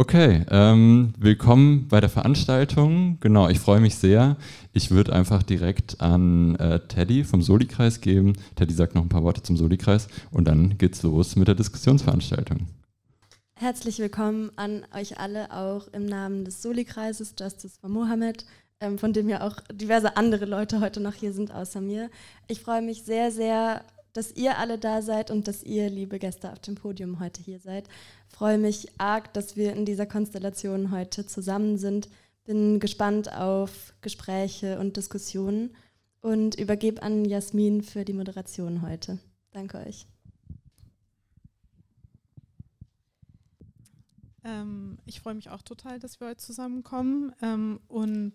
Okay, ähm, willkommen bei der Veranstaltung. Genau, ich freue mich sehr. Ich würde einfach direkt an äh, Teddy vom Soli-Kreis geben. Teddy sagt noch ein paar Worte zum Soli-Kreis und dann geht's los mit der Diskussionsveranstaltung. Herzlich willkommen an euch alle, auch im Namen des Soli-Kreises Justice for Mohammed, ähm, von dem ja auch diverse andere Leute heute noch hier sind, außer mir. Ich freue mich sehr, sehr, dass ihr alle da seid und dass ihr, liebe Gäste auf dem Podium, heute hier seid. Freue mich arg, dass wir in dieser Konstellation heute zusammen sind. Bin gespannt auf Gespräche und Diskussionen und übergebe an Jasmin für die Moderation heute. Danke euch. Ähm, ich freue mich auch total, dass wir heute zusammenkommen ähm, und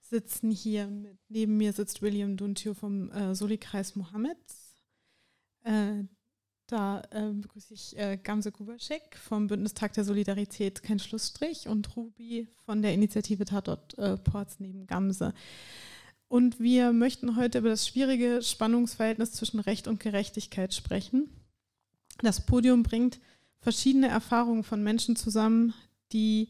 sitzen hier mit, neben mir sitzt William Duntio vom äh, Soli-Kreis Mohammed. Äh, da äh, begrüße ich äh, Gamse Kubaschek vom Bündnistag der Solidarität Kein Schlussstrich und Ruby von der Initiative Tatort äh, Ports neben Gamse. Und wir möchten heute über das schwierige Spannungsverhältnis zwischen Recht und Gerechtigkeit sprechen. Das Podium bringt verschiedene Erfahrungen von Menschen zusammen, die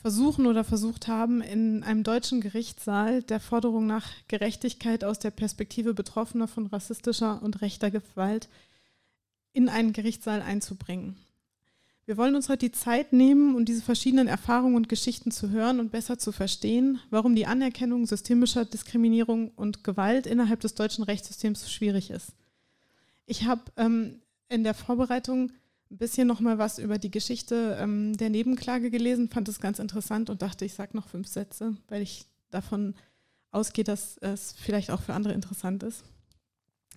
versuchen oder versucht haben, in einem deutschen Gerichtssaal der Forderung nach Gerechtigkeit aus der Perspektive Betroffener von rassistischer und rechter Gewalt in einen Gerichtssaal einzubringen. Wir wollen uns heute die Zeit nehmen, um diese verschiedenen Erfahrungen und Geschichten zu hören und besser zu verstehen, warum die Anerkennung systemischer Diskriminierung und Gewalt innerhalb des deutschen Rechtssystems schwierig ist. Ich habe ähm, in der Vorbereitung ein bisschen noch mal was über die Geschichte ähm, der Nebenklage gelesen, fand es ganz interessant und dachte, ich sage noch fünf Sätze, weil ich davon ausgehe, dass es vielleicht auch für andere interessant ist.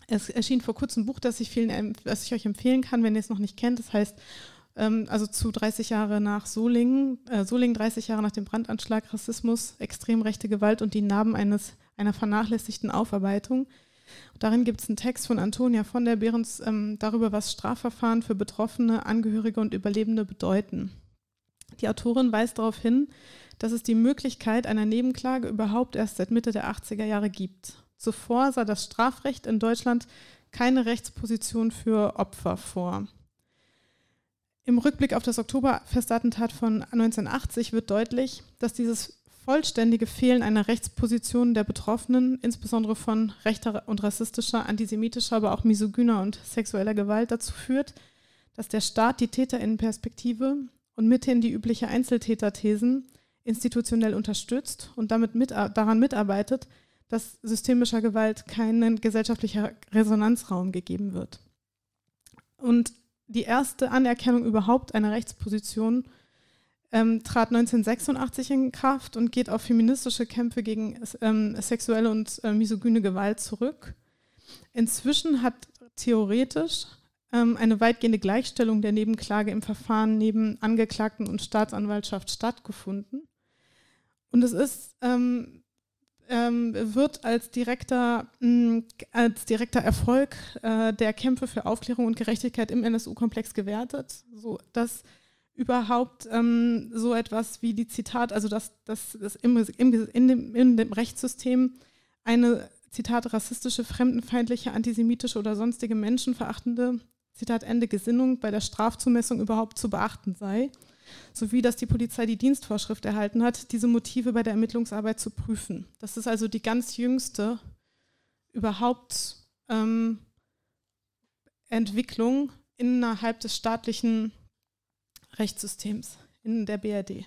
Es erschien vor kurzem ein Buch, das ich, vielen, das ich euch empfehlen kann, wenn ihr es noch nicht kennt. Das heißt, ähm, also zu 30 Jahre nach Solingen, äh, Solingen 30 Jahre nach dem Brandanschlag, Rassismus, extrem rechte Gewalt und die Narben eines, einer vernachlässigten Aufarbeitung Darin gibt es einen Text von Antonia von der Behrens ähm, darüber, was Strafverfahren für Betroffene, Angehörige und Überlebende bedeuten. Die Autorin weist darauf hin, dass es die Möglichkeit einer Nebenklage überhaupt erst seit Mitte der 80er Jahre gibt. Zuvor sah das Strafrecht in Deutschland keine Rechtsposition für Opfer vor. Im Rückblick auf das Oktoberfestattentat von 1980 wird deutlich, dass dieses vollständige Fehlen einer Rechtsposition der Betroffenen, insbesondere von rechter und rassistischer, antisemitischer, aber auch misogyner und sexueller Gewalt dazu führt, dass der Staat die Täterinnenperspektive und mithin die übliche Einzeltäterthesen institutionell unterstützt und damit mit, daran mitarbeitet, dass systemischer Gewalt keinen gesellschaftlicher Resonanzraum gegeben wird. Und die erste Anerkennung überhaupt einer Rechtsposition ähm, trat 1986 in Kraft und geht auf feministische Kämpfe gegen ähm, sexuelle und äh, misogyne Gewalt zurück. Inzwischen hat theoretisch ähm, eine weitgehende Gleichstellung der Nebenklage im Verfahren neben Angeklagten und Staatsanwaltschaft stattgefunden. Und es ist, ähm, ähm, wird als direkter, mh, als direkter Erfolg äh, der Kämpfe für Aufklärung und Gerechtigkeit im NSU-Komplex gewertet, sodass überhaupt ähm, so etwas wie die Zitat, also dass das, das im, im, in, dem, in dem Rechtssystem eine Zitat rassistische, fremdenfeindliche, antisemitische oder sonstige menschenverachtende Zitat Ende Gesinnung bei der Strafzumessung überhaupt zu beachten sei, sowie dass die Polizei die Dienstvorschrift erhalten hat, diese Motive bei der Ermittlungsarbeit zu prüfen. Das ist also die ganz jüngste überhaupt ähm, Entwicklung innerhalb des staatlichen Rechtssystems in der BRD.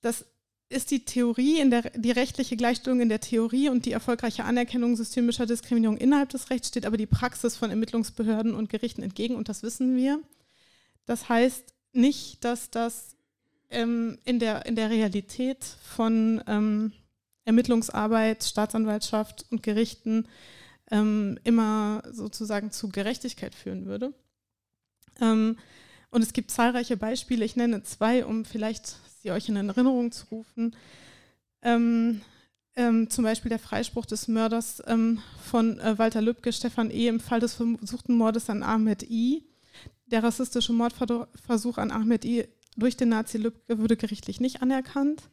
Das ist die Theorie, in der, die rechtliche Gleichstellung in der Theorie und die erfolgreiche Anerkennung systemischer Diskriminierung innerhalb des Rechts steht aber die Praxis von Ermittlungsbehörden und Gerichten entgegen und das wissen wir. Das heißt nicht, dass das ähm, in, der, in der Realität von ähm, Ermittlungsarbeit, Staatsanwaltschaft und Gerichten ähm, immer sozusagen zu Gerechtigkeit führen würde. Und es gibt zahlreiche Beispiele, ich nenne zwei, um vielleicht sie euch in Erinnerung zu rufen. Ähm, ähm, zum Beispiel der Freispruch des Mörders ähm, von äh, Walter Lübcke, Stefan E. im Fall des versuchten Mordes an Ahmed I. Der rassistische Mordversuch an Ahmed I. durch den Nazi Lübcke wurde gerichtlich nicht anerkannt.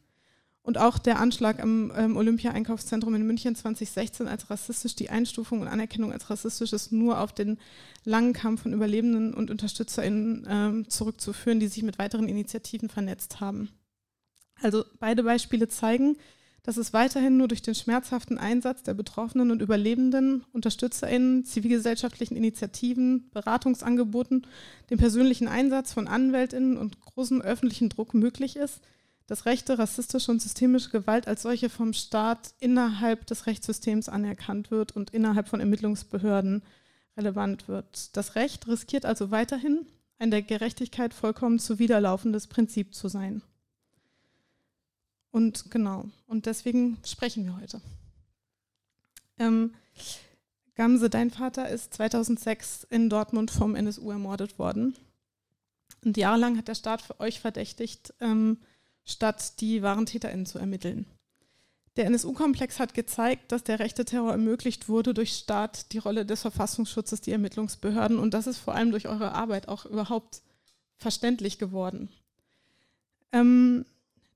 Und auch der Anschlag am ähm, Olympia-Einkaufszentrum in München 2016 als rassistisch, die Einstufung und Anerkennung als rassistisch ist nur auf den langen Kampf von Überlebenden und UnterstützerInnen ähm, zurückzuführen, die sich mit weiteren Initiativen vernetzt haben. Also beide Beispiele zeigen, dass es weiterhin nur durch den schmerzhaften Einsatz der Betroffenen und Überlebenden, UnterstützerInnen, zivilgesellschaftlichen Initiativen, Beratungsangeboten, dem persönlichen Einsatz von AnwältInnen und großem öffentlichen Druck möglich ist, dass rechte, rassistische und systemische Gewalt als solche vom Staat innerhalb des Rechtssystems anerkannt wird und innerhalb von Ermittlungsbehörden relevant wird. Das Recht riskiert also weiterhin, ein der Gerechtigkeit vollkommen zuwiderlaufendes Prinzip zu sein. Und genau, und deswegen sprechen wir heute. Ähm, Gamse, dein Vater ist 2006 in Dortmund vom NSU ermordet worden. Und jahrelang hat der Staat für euch verdächtigt, ähm, statt die wahren TäterInnen zu ermitteln. Der NSU-Komplex hat gezeigt, dass der rechte Terror ermöglicht wurde durch Staat, die Rolle des Verfassungsschutzes, die Ermittlungsbehörden und das ist vor allem durch eure Arbeit auch überhaupt verständlich geworden. Ähm,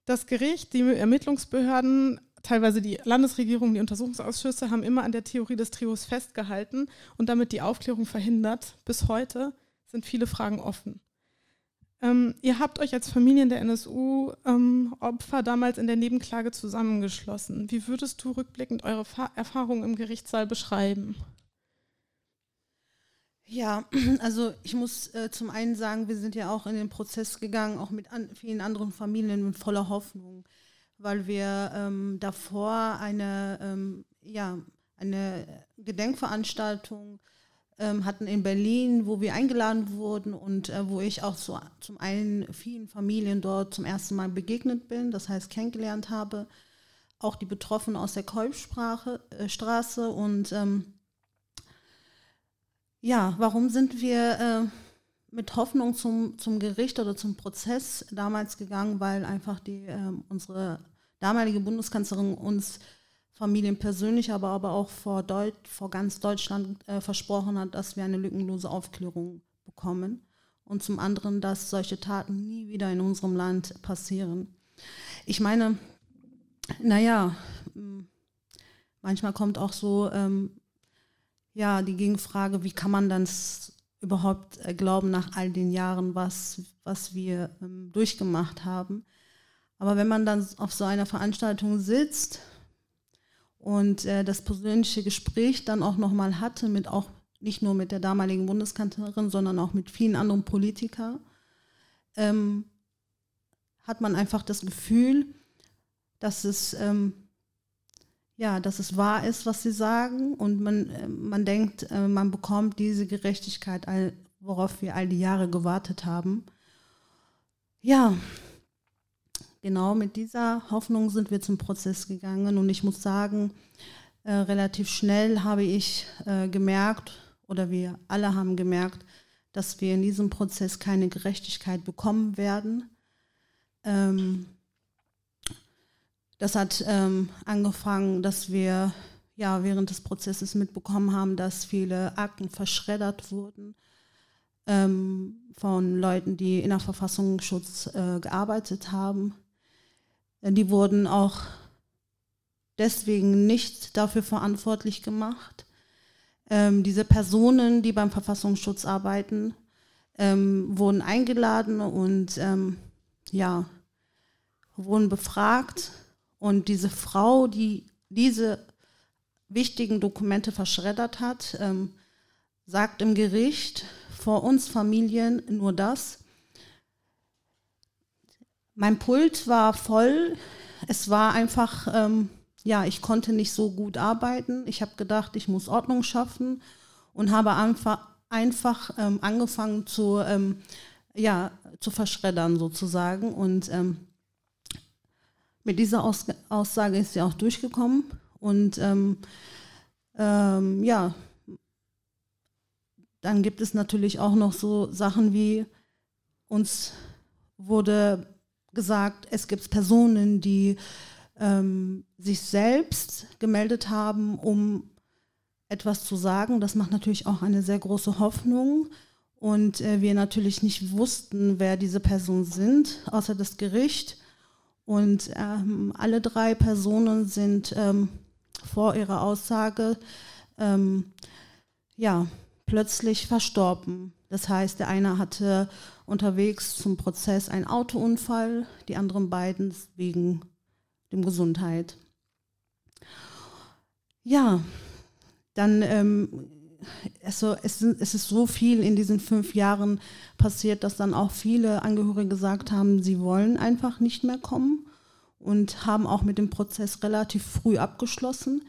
das Gericht, die Ermittlungsbehörden, teilweise die Landesregierung, die Untersuchungsausschüsse haben immer an der Theorie des Trios festgehalten und damit die Aufklärung verhindert. Bis heute sind viele Fragen offen. Ähm, ihr habt euch als Familien der NSU-Opfer ähm, damals in der Nebenklage zusammengeschlossen. Wie würdest du rückblickend eure Fa Erfahrungen im Gerichtssaal beschreiben? Ja, also ich muss äh, zum einen sagen, wir sind ja auch in den Prozess gegangen, auch mit an, vielen anderen Familien mit voller Hoffnung, weil wir ähm, davor eine, ähm, ja, eine Gedenkveranstaltung ähm, hatten in Berlin, wo wir eingeladen wurden und äh, wo ich auch so, zum einen vielen Familien dort zum ersten Mal begegnet bin, das heißt kennengelernt habe, auch die Betroffenen aus der Kolbstraße äh, und ähm, ja, warum sind wir äh, mit Hoffnung zum, zum Gericht oder zum Prozess damals gegangen? Weil einfach die, äh, unsere damalige Bundeskanzlerin uns Familien persönlich, aber, aber auch vor, Deut vor ganz Deutschland äh, versprochen hat, dass wir eine lückenlose Aufklärung bekommen. Und zum anderen, dass solche Taten nie wieder in unserem Land passieren. Ich meine, naja, manchmal kommt auch so ähm, ja, die Gegenfrage, wie kann man dann überhaupt äh, glauben nach all den Jahren, was, was wir ähm, durchgemacht haben. Aber wenn man dann auf so einer Veranstaltung sitzt und äh, das persönliche Gespräch dann auch nochmal hatte, mit auch nicht nur mit der damaligen Bundeskanzlerin, sondern auch mit vielen anderen Politikern, ähm, hat man einfach das Gefühl, dass es ähm, ja, dass es wahr ist, was sie sagen und man, äh, man denkt, äh, man bekommt diese Gerechtigkeit, worauf wir all die Jahre gewartet haben. Ja, genau mit dieser Hoffnung sind wir zum Prozess gegangen und ich muss sagen, äh, relativ schnell habe ich äh, gemerkt oder wir alle haben gemerkt, dass wir in diesem Prozess keine Gerechtigkeit bekommen werden. Ähm, das hat ähm, angefangen, dass wir ja während des Prozesses mitbekommen haben, dass viele Akten verschreddert wurden ähm, von Leuten, die in der Verfassungsschutz äh, gearbeitet haben. Die wurden auch deswegen nicht dafür verantwortlich gemacht. Ähm, diese Personen, die beim Verfassungsschutz arbeiten, ähm, wurden eingeladen und ähm, ja, wurden befragt und diese Frau, die diese wichtigen Dokumente verschreddert hat, ähm, sagt im Gericht vor uns Familien nur das. Mein Pult war voll. Es war einfach, ähm, ja, ich konnte nicht so gut arbeiten. Ich habe gedacht, ich muss Ordnung schaffen und habe einfach, einfach ähm, angefangen zu, ähm, ja, zu verschreddern sozusagen. Und ähm, mit dieser Aus Aussage ist sie auch durchgekommen. Und ähm, ähm, ja, dann gibt es natürlich auch noch so Sachen wie uns wurde gesagt, es gibt Personen, die ähm, sich selbst gemeldet haben, um etwas zu sagen. Das macht natürlich auch eine sehr große Hoffnung. Und äh, wir natürlich nicht wussten, wer diese Personen sind, außer das Gericht. Und ähm, alle drei Personen sind ähm, vor ihrer Aussage ähm, ja, plötzlich verstorben. Das heißt, der eine hatte unterwegs zum Prozess einen Autounfall, die anderen beiden wegen dem Gesundheit. Ja, dann ähm, also es, es, ist so viel in diesen fünf Jahren passiert, dass dann auch viele Angehörige gesagt haben, sie wollen einfach nicht mehr kommen und haben auch mit dem Prozess relativ früh abgeschlossen.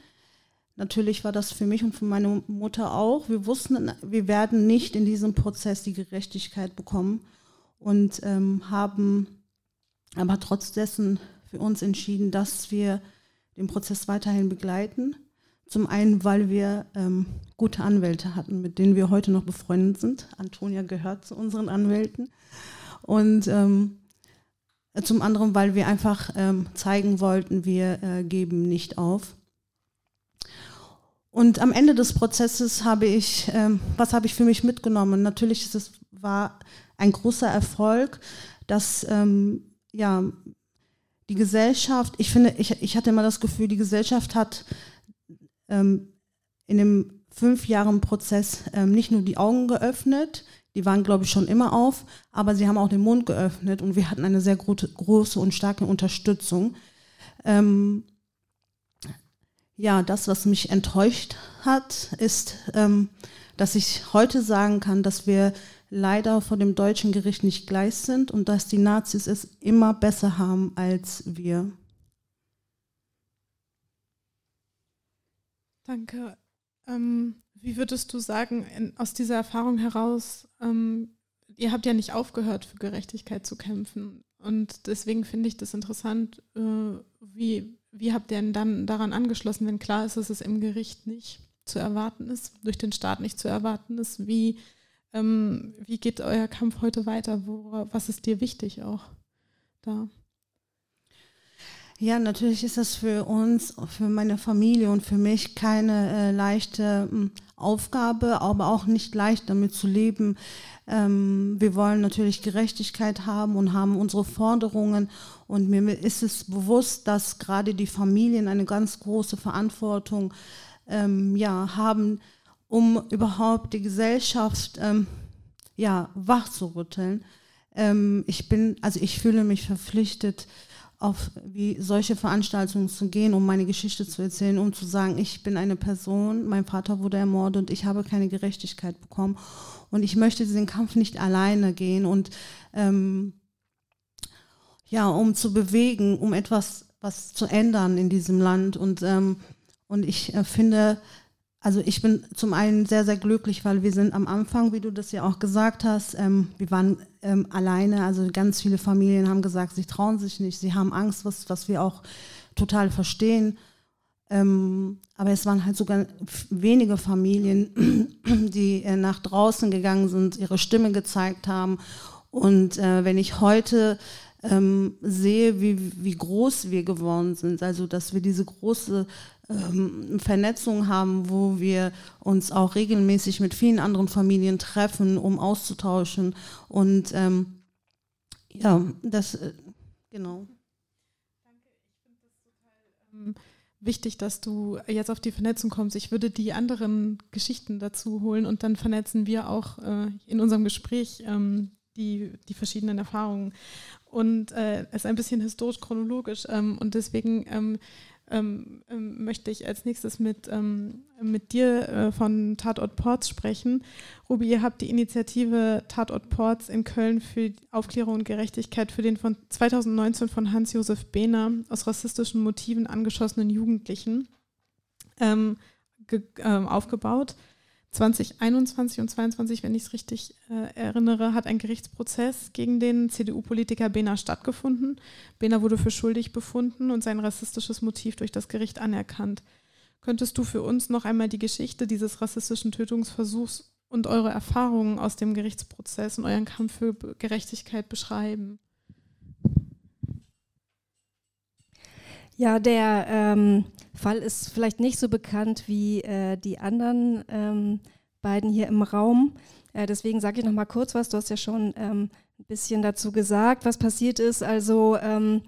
Natürlich war das für mich und für meine Mutter auch. Wir wussten, wir werden nicht in diesem Prozess die Gerechtigkeit bekommen und ähm, haben aber trotz dessen für uns entschieden, dass wir den Prozess weiterhin begleiten zum einen, weil wir ähm, gute Anwälte hatten, mit denen wir heute noch befreundet sind. Antonia gehört zu unseren Anwälten. Und ähm, zum anderen, weil wir einfach ähm, zeigen wollten, wir äh, geben nicht auf. Und am Ende des Prozesses habe ich, ähm, was habe ich für mich mitgenommen? Natürlich ist es, war ein großer Erfolg, dass ähm, ja, die Gesellschaft, ich finde, ich, ich hatte immer das Gefühl, die Gesellschaft hat ähm, in dem fünf Jahren Prozess ähm, nicht nur die Augen geöffnet, die waren, glaube ich, schon immer auf, aber sie haben auch den Mund geöffnet und wir hatten eine sehr gro große und starke Unterstützung. Ähm, ja, das, was mich enttäuscht hat, ist, ähm, dass ich heute sagen kann, dass wir leider vor dem deutschen Gericht nicht gleich sind und dass die Nazis es immer besser haben als wir. Danke. Ähm, wie würdest du sagen, in, aus dieser Erfahrung heraus, ähm, ihr habt ja nicht aufgehört, für Gerechtigkeit zu kämpfen. Und deswegen finde ich das interessant, äh, wie, wie habt ihr denn dann daran angeschlossen, wenn klar ist, dass es im Gericht nicht zu erwarten ist, durch den Staat nicht zu erwarten ist? Wie, ähm, wie geht euer Kampf heute weiter? Wo, was ist dir wichtig auch da? Ja, natürlich ist das für uns, für meine Familie und für mich keine äh, leichte äh, Aufgabe, aber auch nicht leicht damit zu leben. Ähm, wir wollen natürlich Gerechtigkeit haben und haben unsere Forderungen. Und mir ist es bewusst, dass gerade die Familien eine ganz große Verantwortung ähm, ja, haben, um überhaupt die Gesellschaft ähm, ja, wach zu rütteln. Ähm, ich bin, also ich fühle mich verpflichtet, auf wie solche Veranstaltungen zu gehen, um meine Geschichte zu erzählen, um zu sagen, ich bin eine Person, mein Vater wurde ermordet und ich habe keine Gerechtigkeit bekommen. Und ich möchte diesen Kampf nicht alleine gehen und ähm, ja, um zu bewegen, um etwas was zu ändern in diesem Land. Und ähm, und ich äh, finde, also ich bin zum einen sehr, sehr glücklich, weil wir sind am Anfang, wie du das ja auch gesagt hast, ähm, wir waren ähm, alleine. Also ganz viele Familien haben gesagt, sie trauen sich nicht, sie haben Angst, was, was wir auch total verstehen. Ähm, aber es waren halt sogar wenige Familien, die äh, nach draußen gegangen sind, ihre Stimme gezeigt haben. Und äh, wenn ich heute ähm, sehe, wie, wie groß wir geworden sind, also dass wir diese große ähm, Vernetzung haben, wo wir uns auch regelmäßig mit vielen anderen Familien treffen, um auszutauschen. Und ähm, ja, das, äh, genau. Danke, ich finde das total ähm, wichtig, dass du jetzt auf die Vernetzung kommst. Ich würde die anderen Geschichten dazu holen und dann vernetzen wir auch äh, in unserem Gespräch ähm, die, die verschiedenen Erfahrungen. Und äh, es ist ein bisschen historisch-chronologisch ähm, und deswegen ähm, ähm, ähm, möchte ich als nächstes mit, ähm, mit dir äh, von Tatort Ports sprechen. Ruby, ihr habt die Initiative Tatort Ports in Köln für Aufklärung und Gerechtigkeit für den von 2019 von Hans-Josef Behner aus rassistischen Motiven angeschossenen Jugendlichen ähm, ähm, aufgebaut. 2021 und 2022, wenn ich es richtig äh, erinnere, hat ein Gerichtsprozess gegen den CDU-Politiker Behner stattgefunden. Behner wurde für schuldig befunden und sein rassistisches Motiv durch das Gericht anerkannt. Könntest du für uns noch einmal die Geschichte dieses rassistischen Tötungsversuchs und eure Erfahrungen aus dem Gerichtsprozess und euren Kampf für Gerechtigkeit beschreiben? Ja, der ähm, Fall ist vielleicht nicht so bekannt wie äh, die anderen ähm, beiden hier im Raum. Äh, deswegen sage ich noch mal kurz was. Du hast ja schon ähm, ein bisschen dazu gesagt, was passiert ist. Also ähm,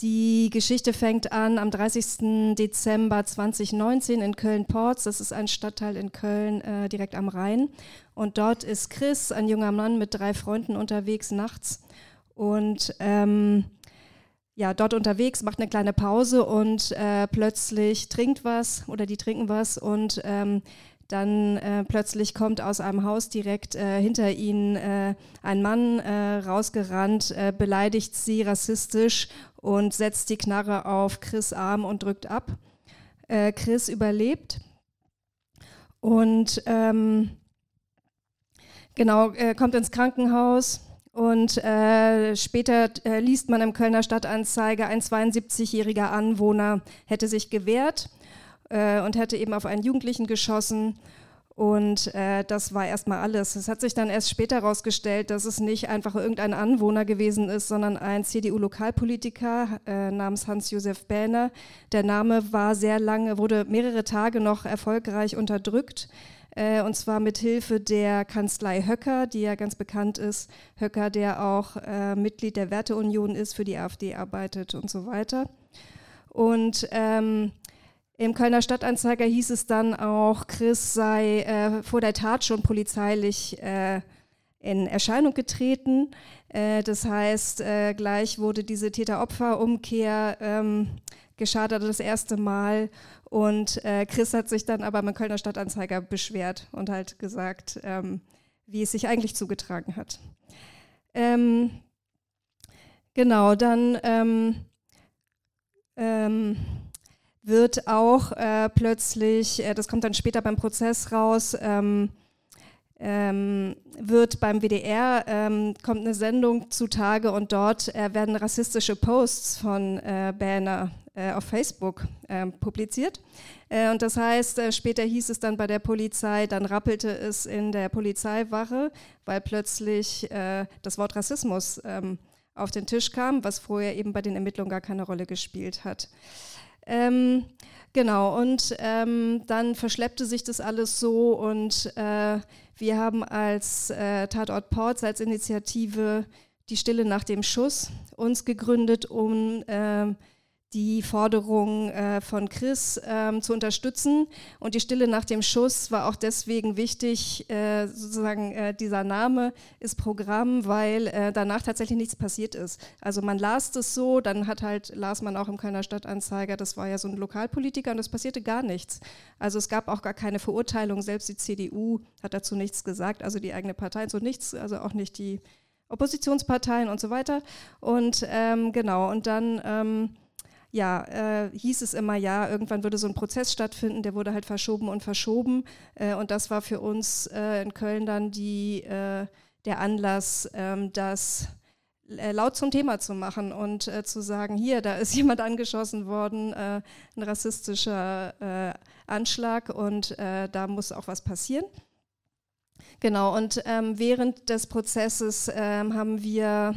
Die Geschichte fängt an am 30. Dezember 2019 in Köln-Porz. Das ist ein Stadtteil in Köln äh, direkt am Rhein. Und dort ist Chris, ein junger Mann mit drei Freunden unterwegs nachts. Und ähm, ja, dort unterwegs, macht eine kleine Pause und äh, plötzlich trinkt was oder die trinken was und ähm, dann äh, plötzlich kommt aus einem Haus direkt äh, hinter ihnen äh, ein Mann äh, rausgerannt, äh, beleidigt sie rassistisch und setzt die Knarre auf Chris Arm und drückt ab. Äh, Chris überlebt und ähm, genau kommt ins Krankenhaus. Und später liest man im Kölner Stadtanzeiger, ein 72-jähriger Anwohner hätte sich gewehrt äh, und hätte eben auf einen Jugendlichen geschossen. Und äh, das war erstmal alles. Es hat sich dann erst später herausgestellt, dass es nicht einfach irgendein Anwohner gewesen ist, sondern ein CDU-Lokalpolitiker äh, namens Hans-Josef Bähner. Der Name war sehr lange, wurde mehrere Tage noch erfolgreich unterdrückt. Äh, und zwar mit Hilfe der Kanzlei Höcker, die ja ganz bekannt ist. Höcker, der auch äh, Mitglied der Werteunion ist, für die AfD arbeitet und so weiter. Und ähm, im Kölner Stadtanzeiger hieß es dann auch, Chris sei äh, vor der Tat schon polizeilich äh, in Erscheinung getreten. Äh, das heißt, äh, gleich wurde diese Täter-Opfer-Umkehr ähm, geschadet das erste Mal. Und äh, Chris hat sich dann aber beim Kölner Stadtanzeiger beschwert und halt gesagt, ähm, wie es sich eigentlich zugetragen hat. Ähm, genau, dann ähm, ähm wird auch äh, plötzlich, äh, das kommt dann später beim Prozess raus, ähm, ähm, wird beim WDR, ähm, kommt eine Sendung zutage und dort äh, werden rassistische Posts von äh, Banner äh, auf Facebook ähm, publiziert. Äh, und das heißt, später hieß es dann bei der Polizei, dann rappelte es in der Polizeiwache, weil plötzlich das Wort Rassismus ähm, auf den Tisch kam, was vorher eben bei den Ermittlungen gar keine Rolle gespielt hat. Ähm, genau, und ähm, dann verschleppte sich das alles so und äh, wir haben als äh, Tatort Ports, als Initiative die Stille nach dem Schuss uns gegründet, um äh, die Forderung äh, von Chris ähm, zu unterstützen. Und die Stille nach dem Schuss war auch deswegen wichtig, äh, sozusagen äh, dieser Name ist Programm, weil äh, danach tatsächlich nichts passiert ist. Also man las das so, dann hat halt, las man auch im Kölner Stadtanzeiger, das war ja so ein Lokalpolitiker und es passierte gar nichts. Also es gab auch gar keine Verurteilung, selbst die CDU hat dazu nichts gesagt, also die eigene Partei, so nichts, also auch nicht die Oppositionsparteien und so weiter. Und ähm, genau, und dann... Ähm, ja, äh, hieß es immer, ja, irgendwann würde so ein Prozess stattfinden, der wurde halt verschoben und verschoben. Äh, und das war für uns äh, in Köln dann die, äh, der Anlass, ähm, das äh, laut zum Thema zu machen und äh, zu sagen, hier, da ist jemand angeschossen worden, ein rassistischer Anschlag und da muss auch was passieren. Genau, und ähm, während des Prozesses ähm, haben wir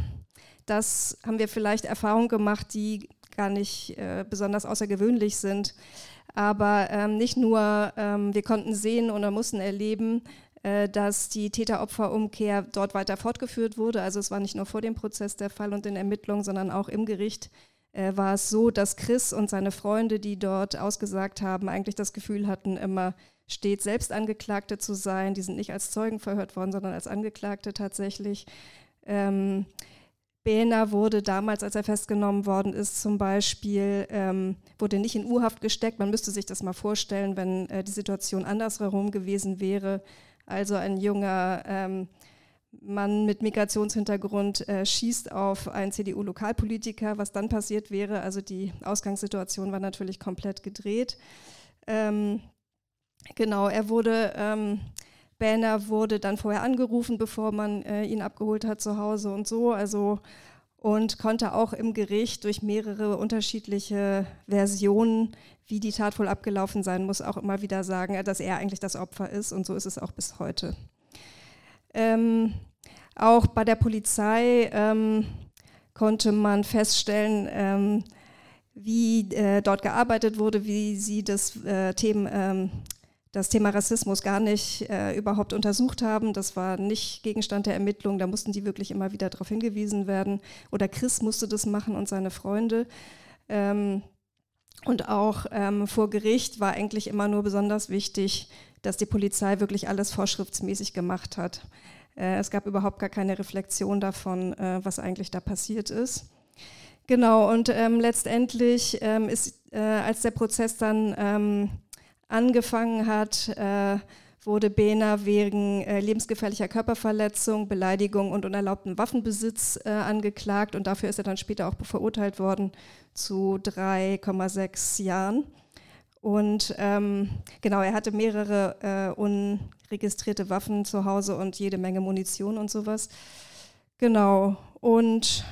das haben wir vielleicht Erfahrungen gemacht, die gar nicht äh, besonders außergewöhnlich sind. Aber ähm, nicht nur, ähm, wir konnten sehen oder mussten erleben, äh, dass die Täter-Opfer-Umkehr dort weiter fortgeführt wurde. Also es war nicht nur vor dem Prozess der Fall und den Ermittlungen, sondern auch im Gericht äh, war es so, dass Chris und seine Freunde, die dort ausgesagt haben, eigentlich das Gefühl hatten, immer stets selbst Angeklagte zu sein. Die sind nicht als Zeugen verhört worden, sondern als Angeklagte tatsächlich. Ähm, Behner wurde damals, als er festgenommen worden ist, zum Beispiel, ähm, wurde nicht in U-Haft gesteckt. Man müsste sich das mal vorstellen, wenn äh, die Situation andersherum gewesen wäre. Also ein junger ähm, Mann mit Migrationshintergrund äh, schießt auf einen CDU-Lokalpolitiker, was dann passiert wäre. Also die Ausgangssituation war natürlich komplett gedreht. Ähm, genau, er wurde ähm, Banner wurde dann vorher angerufen, bevor man äh, ihn abgeholt hat zu Hause und so. Also und konnte auch im Gericht durch mehrere unterschiedliche Versionen, wie die Tat wohl abgelaufen sein muss, auch immer wieder sagen, dass er eigentlich das Opfer ist. Und so ist es auch bis heute. Ähm, auch bei der Polizei ähm, konnte man feststellen, ähm, wie äh, dort gearbeitet wurde, wie sie das äh, Themen, ähm, das Thema Rassismus gar nicht äh, überhaupt untersucht haben. Das war nicht Gegenstand der Ermittlung. Da mussten die wirklich immer wieder darauf hingewiesen werden. Oder Chris musste das machen und seine Freunde. Ähm, und auch ähm, vor Gericht war eigentlich immer nur besonders wichtig, dass die Polizei wirklich alles vorschriftsmäßig gemacht hat. Äh, es gab überhaupt gar keine Reflexion davon, äh, was eigentlich da passiert ist. Genau, und ähm, letztendlich ähm, ist, äh, als der Prozess dann ähm, angefangen hat, äh, wurde Behner wegen äh, lebensgefährlicher Körperverletzung, Beleidigung und unerlaubten Waffenbesitz äh, angeklagt und dafür ist er dann später auch verurteilt worden zu 3,6 Jahren. Und ähm, genau, er hatte mehrere äh, unregistrierte Waffen zu Hause und jede Menge Munition und sowas. Genau. Und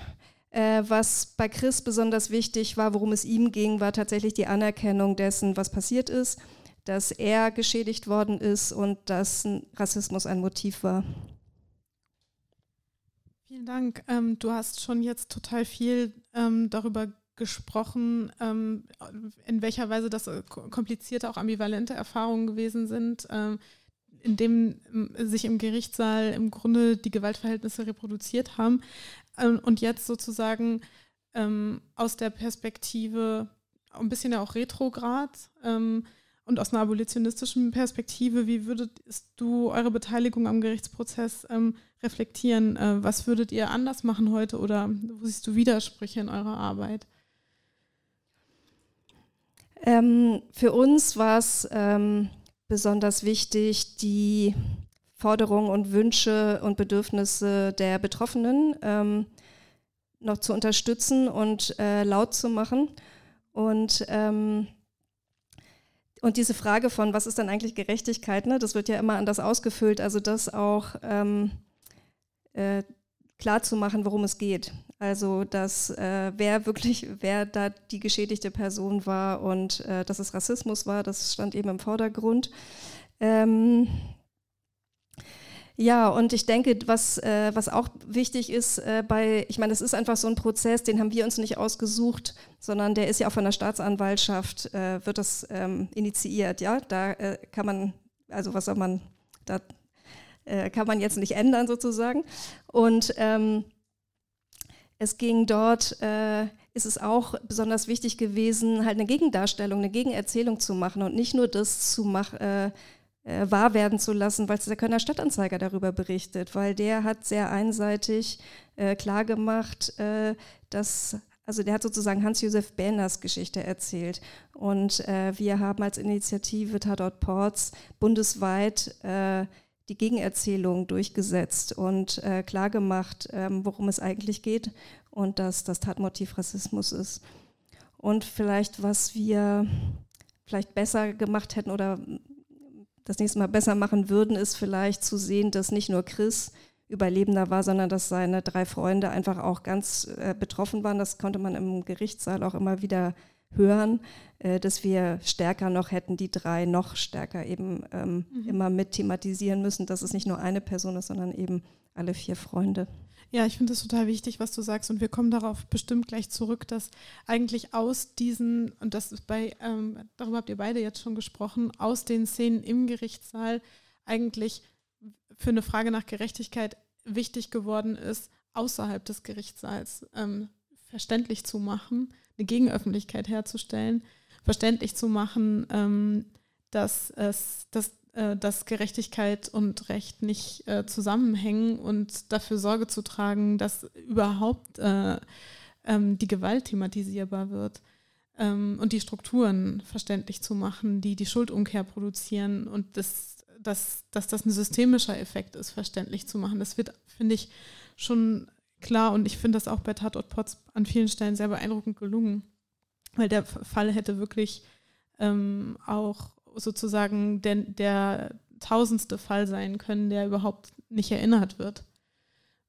äh, was bei Chris besonders wichtig war, worum es ihm ging, war tatsächlich die Anerkennung dessen, was passiert ist, dass er geschädigt worden ist und dass Rassismus ein Motiv war. Vielen Dank. Ähm, du hast schon jetzt total viel ähm, darüber gesprochen, ähm, in welcher Weise das äh, komplizierte, auch ambivalente Erfahrungen gewesen sind, ähm, in dem sich im Gerichtssaal im Grunde die Gewaltverhältnisse reproduziert haben. Ähm, und jetzt sozusagen ähm, aus der Perspektive, ein bisschen ja auch retrograd ähm, und aus einer abolitionistischen Perspektive, wie würdest du eure Beteiligung am Gerichtsprozess ähm, reflektieren? Äh, was würdet ihr anders machen heute oder wo siehst du Widersprüche in eurer Arbeit? Ähm, für uns war es ähm, besonders wichtig, die Forderungen und Wünsche und Bedürfnisse der Betroffenen ähm, noch zu unterstützen und äh, laut zu machen. Und, ähm, und diese Frage von, was ist denn eigentlich Gerechtigkeit, ne, das wird ja immer anders ausgefüllt, also das auch ähm, äh, klar zu machen, worum es geht. Also, dass äh, wer wirklich, wer da die geschädigte Person war und äh, dass es Rassismus war, das stand eben im Vordergrund. Ähm, ja, und ich denke, was, äh, was auch wichtig ist äh, bei, ich meine, es ist einfach so ein Prozess, den haben wir uns nicht ausgesucht, sondern der ist ja auch von der Staatsanwaltschaft, äh, wird das ähm, initiiert, ja. Da äh, kann man, also was soll man, da äh, kann man jetzt nicht ändern sozusagen. Und ähm, es ging dort, äh, ist es auch besonders wichtig gewesen, halt eine Gegendarstellung, eine Gegenerzählung zu machen und nicht nur das zu machen, äh, wahr werden zu lassen, weil der Kölner Stadtanzeiger darüber berichtet, weil der hat sehr einseitig äh, klargemacht, äh, dass also der hat sozusagen Hans-Josef Bähners Geschichte erzählt. Und äh, wir haben als Initiative Tatort Ports bundesweit äh, die Gegenerzählung durchgesetzt und äh, klargemacht, ähm, worum es eigentlich geht und dass das Tatmotiv Rassismus ist. Und vielleicht, was wir vielleicht besser gemacht hätten oder das nächste Mal besser machen würden, ist vielleicht zu sehen, dass nicht nur Chris Überlebender war, sondern dass seine drei Freunde einfach auch ganz äh, betroffen waren. Das konnte man im Gerichtssaal auch immer wieder hören, äh, dass wir stärker noch hätten, die drei noch stärker eben ähm, mhm. immer mit thematisieren müssen, dass es nicht nur eine Person ist, sondern eben alle vier Freunde. Ja, ich finde es total wichtig, was du sagst. Und wir kommen darauf bestimmt gleich zurück, dass eigentlich aus diesen, und das ist bei, ähm, darüber habt ihr beide jetzt schon gesprochen, aus den Szenen im Gerichtssaal eigentlich für eine Frage nach Gerechtigkeit wichtig geworden ist, außerhalb des Gerichtssaals ähm, verständlich zu machen, eine Gegenöffentlichkeit herzustellen, verständlich zu machen, ähm, dass, es, dass, äh, dass Gerechtigkeit und Recht nicht äh, zusammenhängen und dafür Sorge zu tragen, dass überhaupt äh, ähm, die Gewalt thematisierbar wird ähm, und die Strukturen verständlich zu machen, die die Schuldumkehr produzieren und das, dass, dass das ein systemischer Effekt ist, verständlich zu machen. Das wird, finde ich, schon klar und ich finde das auch bei Tatort Potts an vielen Stellen sehr beeindruckend gelungen, weil der Fall hätte wirklich ähm, auch sozusagen der, der tausendste Fall sein können, der überhaupt nicht erinnert wird.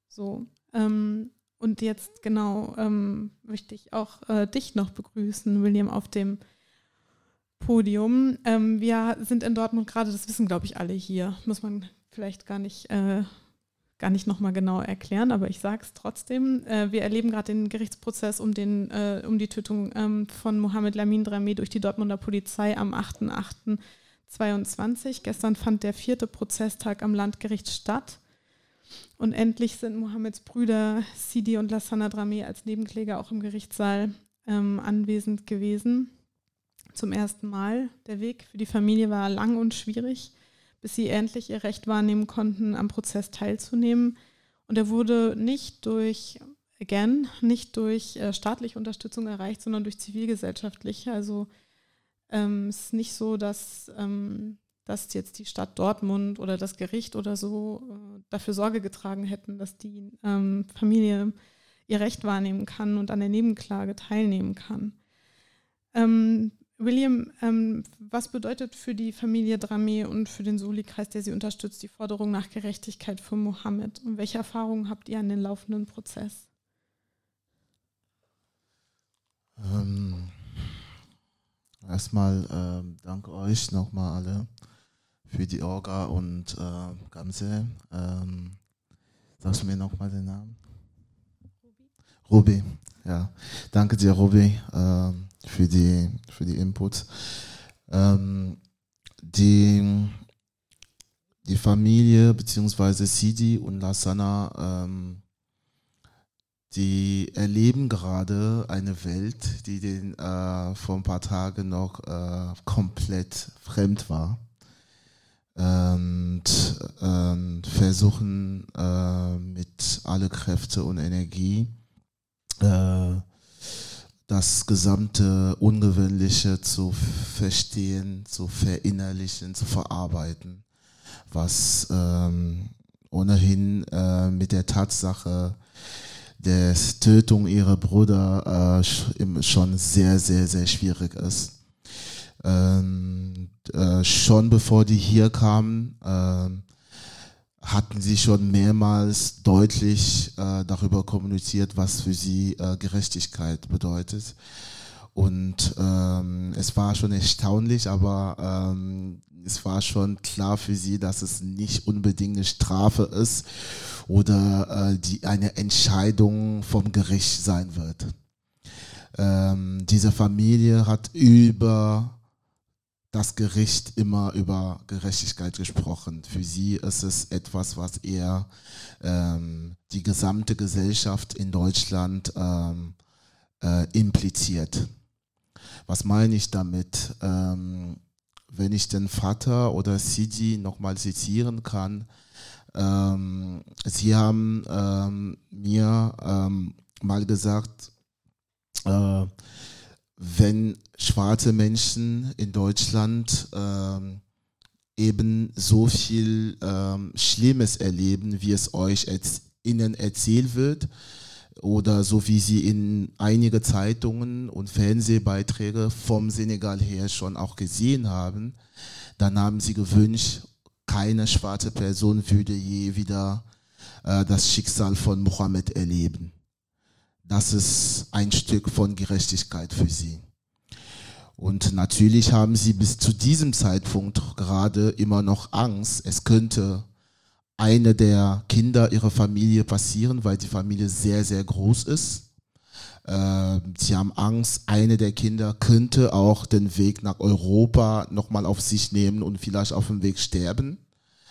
So. Ähm, und jetzt genau ähm, möchte ich auch äh, dich noch begrüßen, William, auf dem Podium. Ähm, wir sind in Dortmund gerade, das wissen, glaube ich, alle hier. Muss man vielleicht gar nicht äh, gar nicht nochmal genau erklären, aber ich sage es trotzdem. Äh, wir erleben gerade den Gerichtsprozess um, den, äh, um die Tötung ähm, von Mohamed Lamin Dramé durch die Dortmunder Polizei am 8.8. 22. Gestern fand der vierte Prozesstag am Landgericht statt. Und endlich sind Mohammeds Brüder Sidi und Lassana Drame als Nebenkläger auch im Gerichtssaal ähm, anwesend gewesen. Zum ersten Mal. Der Weg für die Familie war lang und schwierig, bis sie endlich ihr Recht wahrnehmen konnten, am Prozess teilzunehmen. Und er wurde nicht durch, again, nicht durch äh, staatliche Unterstützung erreicht, sondern durch zivilgesellschaftliche. Also ähm, es ist nicht so, dass, ähm, dass jetzt die Stadt Dortmund oder das Gericht oder so äh, dafür Sorge getragen hätten, dass die ähm, Familie ihr Recht wahrnehmen kann und an der Nebenklage teilnehmen kann. Ähm, William, ähm, was bedeutet für die Familie Dramé und für den Soli-Kreis, der sie unterstützt, die Forderung nach Gerechtigkeit für Mohammed? Und welche Erfahrungen habt ihr an den laufenden Prozess? Ähm, erstmal ähm, danke euch nochmal alle für die Orga und äh, Ganze. Ähm, sagst du mir nochmal den Namen? Ruby. Ja, danke dir, Ruby, äh, für die für die Inputs. Ähm, die die Familie beziehungsweise Sidi und Lassana, ähm, die erleben gerade eine Welt, die den äh, vor ein paar Tagen noch äh, komplett fremd war und äh, versuchen äh, mit alle Kräfte und Energie äh, das gesamte Ungewöhnliche zu verstehen, zu verinnerlichen, zu verarbeiten, was ähm, ohnehin äh, mit der Tatsache der Tötung ihrer Brüder äh, schon sehr, sehr, sehr schwierig ist. Ähm, äh, schon bevor die hier kamen, äh, hatten sie schon mehrmals deutlich äh, darüber kommuniziert, was für sie äh, Gerechtigkeit bedeutet. Und ähm, es war schon erstaunlich, aber ähm, es war schon klar für sie, dass es nicht unbedingt eine Strafe ist oder äh, die, eine Entscheidung vom Gericht sein wird. Ähm, diese Familie hat über das Gericht immer über Gerechtigkeit gesprochen. Für sie ist es etwas, was eher ähm, die gesamte Gesellschaft in Deutschland ähm, äh, impliziert. Was meine ich damit? Ähm, wenn ich den Vater oder Sidi nochmal zitieren kann, ähm, sie haben ähm, mir ähm, mal gesagt, äh, wenn schwarze Menschen in Deutschland ähm, eben so viel ähm, Schlimmes erleben, wie es euch als ihnen erzählt wird, oder so wie sie in einige Zeitungen und Fernsehbeiträge vom Senegal her schon auch gesehen haben, dann haben sie gewünscht, keine schwarze Person würde je wieder äh, das Schicksal von Mohammed erleben. Das ist ein Stück von Gerechtigkeit für sie. Und natürlich haben sie bis zu diesem Zeitpunkt gerade immer noch Angst, es könnte eine der Kinder ihrer Familie passieren, weil die Familie sehr, sehr groß ist. Ähm, sie haben Angst, eine der Kinder könnte auch den Weg nach Europa nochmal auf sich nehmen und vielleicht auf dem Weg sterben.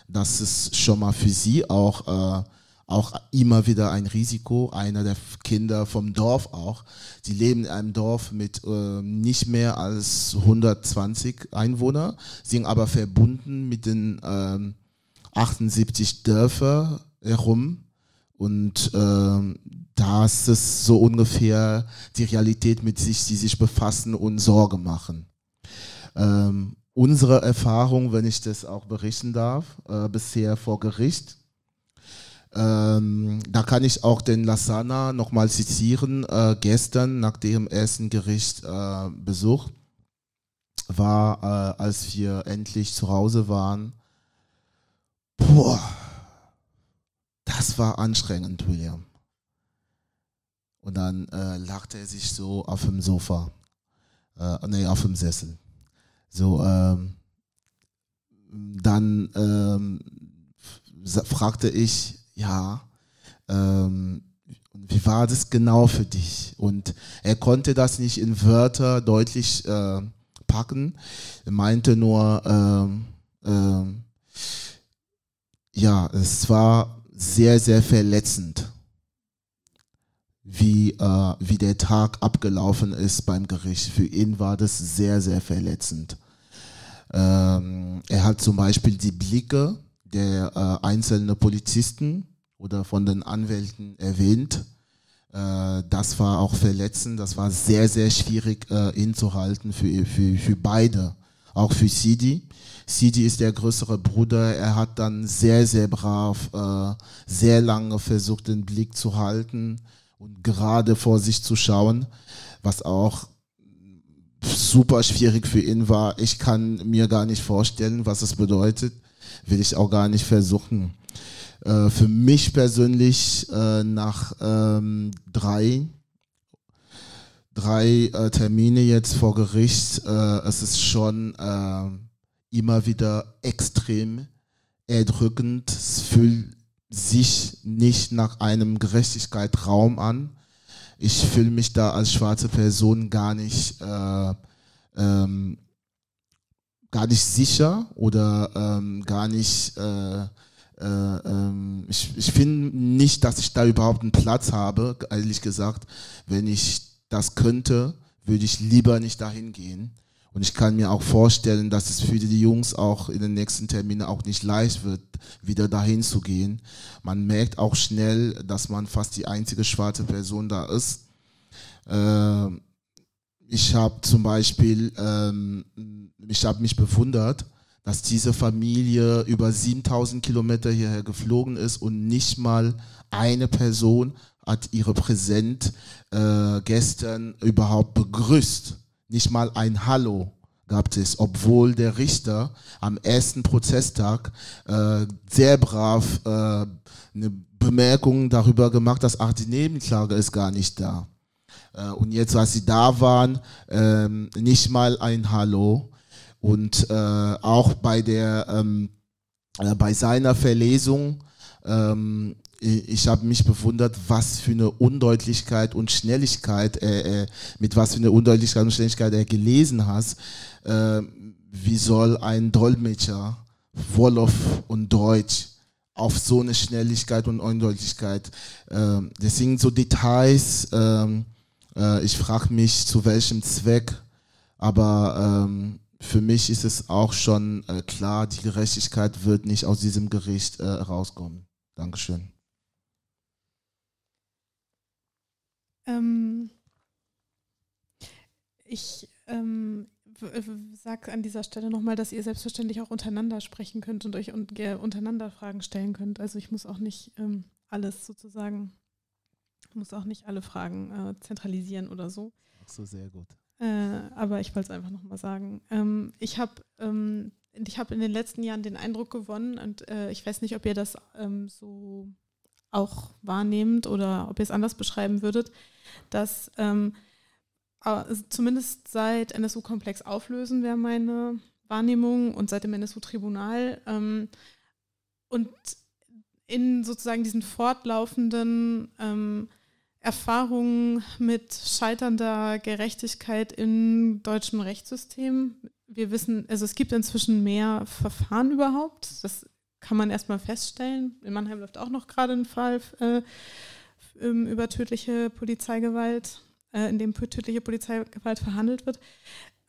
Das ist schon mal für sie auch äh, auch immer wieder ein Risiko. Einer der Kinder vom Dorf auch. Die leben in einem Dorf mit äh, nicht mehr als 120 Einwohner, sind aber verbunden mit den ähm, 78 Dörfern herum. Und äh, das ist so ungefähr die Realität, mit sich die sich befassen und Sorge machen. Ähm, unsere Erfahrung, wenn ich das auch berichten darf, äh, bisher vor Gericht, ähm, da kann ich auch den Lasana nochmal zitieren. Äh, gestern nach dem ersten Gerichtsbesuch äh, war, äh, als wir endlich zu Hause waren, boah, das war anstrengend, William. Und dann äh, lachte er sich so auf dem Sofa, äh, nee, auf dem Sessel. So, ähm, dann ähm, fragte ich, ja, ähm, wie war das genau für dich? Und er konnte das nicht in Wörter deutlich äh, verpacken. Er meinte nur, ähm, ähm, ja, es war sehr, sehr verletzend, wie, äh, wie der Tag abgelaufen ist beim Gericht. Für ihn war das sehr, sehr verletzend. Ähm, er hat zum Beispiel die Blicke der äh, einzelnen Polizisten oder von den Anwälten erwähnt. Äh, das war auch verletzend, das war sehr, sehr schwierig äh, inzuhalten für, für, für beide, auch für Sidi. Sidi ist der größere Bruder, er hat dann sehr, sehr brav, äh, sehr lange versucht, den Blick zu halten und gerade vor sich zu schauen, was auch super schwierig für ihn war. Ich kann mir gar nicht vorstellen, was es bedeutet, will ich auch gar nicht versuchen. Äh, für mich persönlich äh, nach ähm, drei, drei äh, Termine jetzt vor Gericht, äh, es ist schon äh, immer wieder extrem erdrückend. Es fühlt sich nicht nach einem Gerechtigkeitsraum an. Ich fühle mich da als schwarze Person gar nicht, äh, ähm, gar nicht sicher oder ähm, gar nicht ich, ich finde nicht, dass ich da überhaupt einen Platz habe, ehrlich gesagt. Wenn ich das könnte, würde ich lieber nicht dahin gehen. Und ich kann mir auch vorstellen, dass es für die Jungs auch in den nächsten Terminen auch nicht leicht wird, wieder dahin zu gehen. Man merkt auch schnell, dass man fast die einzige schwarze Person da ist. Äh, ich habe zum Beispiel, ähm, ich habe mich bewundert, dass diese Familie über 7000 Kilometer hierher geflogen ist und nicht mal eine Person hat ihre Präsent äh, gestern überhaupt begrüßt. Nicht mal ein Hallo gab es, obwohl der Richter am ersten Prozesstag äh, sehr brav äh, eine Bemerkung darüber gemacht, dass ach die Nebenklage ist gar nicht da. Äh, und jetzt, als sie da waren, ähm, nicht mal ein Hallo. Und äh, auch bei der ähm, äh, bei seiner Verlesung, ähm, ich habe mich bewundert, was für eine Undeutlichkeit und Schnelligkeit, äh, äh, mit was für eine Undeutlichkeit und Schnelligkeit er gelesen hat. Äh, wie soll ein Dolmetscher Wolof und Deutsch auf so eine Schnelligkeit und Undeutlichkeit? Äh, das sind so Details. Ähm, äh, ich frage mich, zu welchem Zweck, aber ähm, für mich ist es auch schon äh, klar, die Gerechtigkeit wird nicht aus diesem Gericht äh, rauskommen. Dankeschön. Ähm, ich ähm, sage an dieser Stelle nochmal, dass ihr selbstverständlich auch untereinander sprechen könnt und euch un untereinander Fragen stellen könnt. Also ich muss auch nicht ähm, alles sozusagen, muss auch nicht alle Fragen äh, zentralisieren oder so. Ach so, sehr gut. Äh, aber ich wollte es einfach nochmal sagen. Ähm, ich habe ähm, hab in den letzten Jahren den Eindruck gewonnen und äh, ich weiß nicht, ob ihr das ähm, so auch wahrnehmt oder ob ihr es anders beschreiben würdet, dass ähm, also zumindest seit NSU-Komplex auflösen wäre meine Wahrnehmung und seit dem NSU-Tribunal ähm, und in sozusagen diesen fortlaufenden ähm, Erfahrungen mit scheiternder Gerechtigkeit im deutschen Rechtssystem. Wir wissen, also es gibt inzwischen mehr Verfahren überhaupt. Das kann man erstmal feststellen. In Mannheim läuft auch noch gerade ein Fall äh, über tödliche Polizeigewalt, äh, in dem tödliche Polizeigewalt verhandelt wird.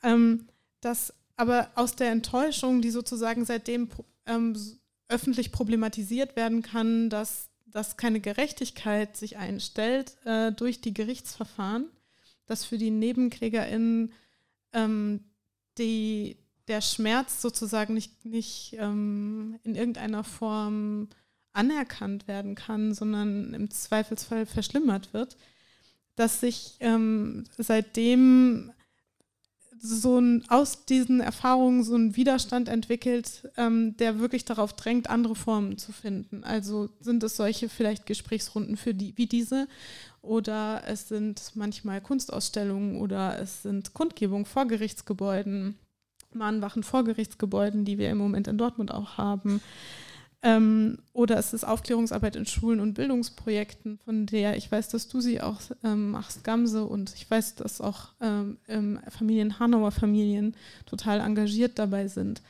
Ähm, dass aber aus der Enttäuschung, die sozusagen seitdem ähm, öffentlich problematisiert werden kann, dass dass keine Gerechtigkeit sich einstellt äh, durch die Gerichtsverfahren, dass für die NebenklägerInnen ähm, die, der Schmerz sozusagen nicht, nicht ähm, in irgendeiner Form anerkannt werden kann, sondern im Zweifelsfall verschlimmert wird, dass sich ähm, seitdem so ein, aus diesen Erfahrungen so ein Widerstand entwickelt, ähm, der wirklich darauf drängt, andere Formen zu finden. Also sind es solche vielleicht Gesprächsrunden für die, wie diese oder es sind manchmal Kunstausstellungen oder es sind Kundgebungen vor Gerichtsgebäuden, Mahnwachen vor Gerichtsgebäuden, die wir im Moment in Dortmund auch haben. Ähm, oder ist es Aufklärungsarbeit in Schulen und Bildungsprojekten, von der ich weiß, dass du sie auch ähm, machst, Gamse, und ich weiß, dass auch ähm, Familien, Hanauer Familien total engagiert dabei sind.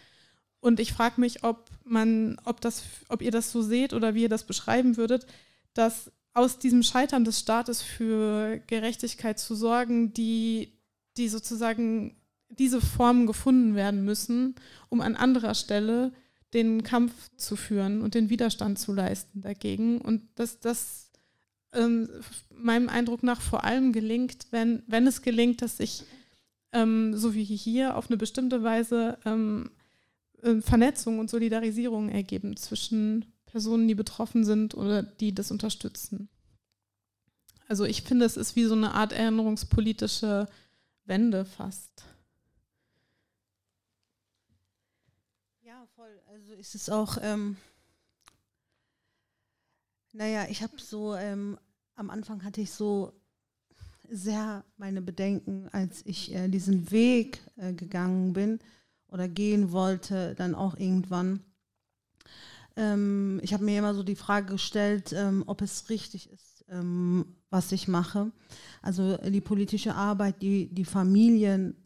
Und ich frage mich, ob man, ob das, ob ihr das so seht oder wie ihr das beschreiben würdet, dass aus diesem Scheitern des Staates für Gerechtigkeit zu sorgen, die, die sozusagen diese Formen gefunden werden müssen, um an anderer Stelle den Kampf zu führen und den Widerstand zu leisten dagegen. Und dass das ähm, meinem Eindruck nach vor allem gelingt, wenn, wenn es gelingt, dass sich ähm, so wie hier auf eine bestimmte Weise ähm, äh, Vernetzung und Solidarisierung ergeben zwischen Personen, die betroffen sind oder die das unterstützen. Also ich finde, es ist wie so eine Art erinnerungspolitische Wende fast. voll. Also ist es auch, ähm, naja, ich habe so, ähm, am Anfang hatte ich so sehr meine Bedenken, als ich äh, diesen Weg äh, gegangen bin oder gehen wollte, dann auch irgendwann. Ähm, ich habe mir immer so die Frage gestellt, ähm, ob es richtig ist, ähm, was ich mache. Also die politische Arbeit, die die Familien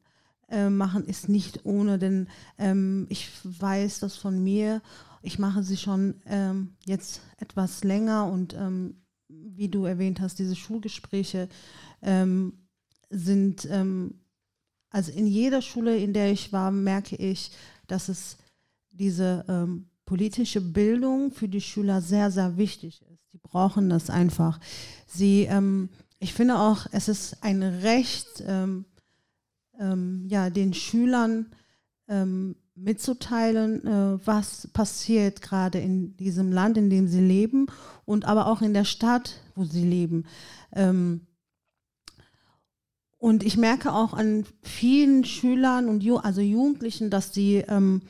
äh, machen, ist nicht ohne, denn ähm, ich weiß das von mir. Ich mache sie schon ähm, jetzt etwas länger und ähm, wie du erwähnt hast, diese Schulgespräche ähm, sind, ähm, also in jeder Schule, in der ich war, merke ich, dass es diese ähm, politische Bildung für die Schüler sehr, sehr wichtig ist. Die brauchen das einfach. Sie, ich finde auch, es ist ein Recht, ähm, ja, den Schülern ähm, mitzuteilen, äh, was passiert gerade in diesem Land, in dem sie leben und aber auch in der Stadt, wo sie leben. Ähm, und ich merke auch an vielen Schülern und Ju also Jugendlichen, dass die, ähm,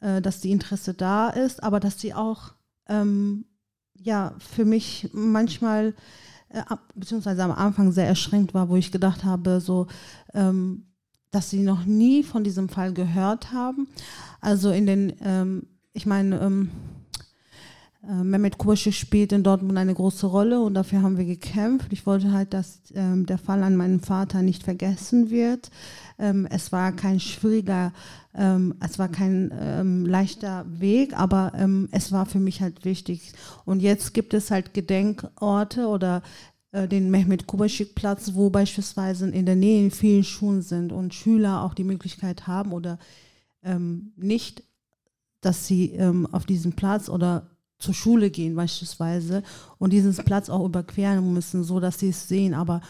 äh, dass die Interesse da ist, aber dass sie auch ähm, ja für mich manchmal äh, beziehungsweise am Anfang sehr erschränkt war, wo ich gedacht habe, so ähm, dass sie noch nie von diesem Fall gehört haben. Also in den, ähm, ich meine, ähm, äh, Mehmet Kubashi spielt in Dortmund eine große Rolle und dafür haben wir gekämpft. Ich wollte halt, dass ähm, der Fall an meinem Vater nicht vergessen wird. Ähm, es war kein schwieriger, ähm, es war kein ähm, leichter Weg, aber es war für mich halt wichtig. Und jetzt gibt es halt Gedenkorte oder den Mehmet Kubaschik Platz, wo beispielsweise in der Nähe in vielen Schulen sind und Schüler auch die Möglichkeit haben oder ähm, nicht, dass sie ähm, auf diesen Platz oder zur Schule gehen beispielsweise und diesen Platz auch überqueren müssen, so dass sie es sehen. Aber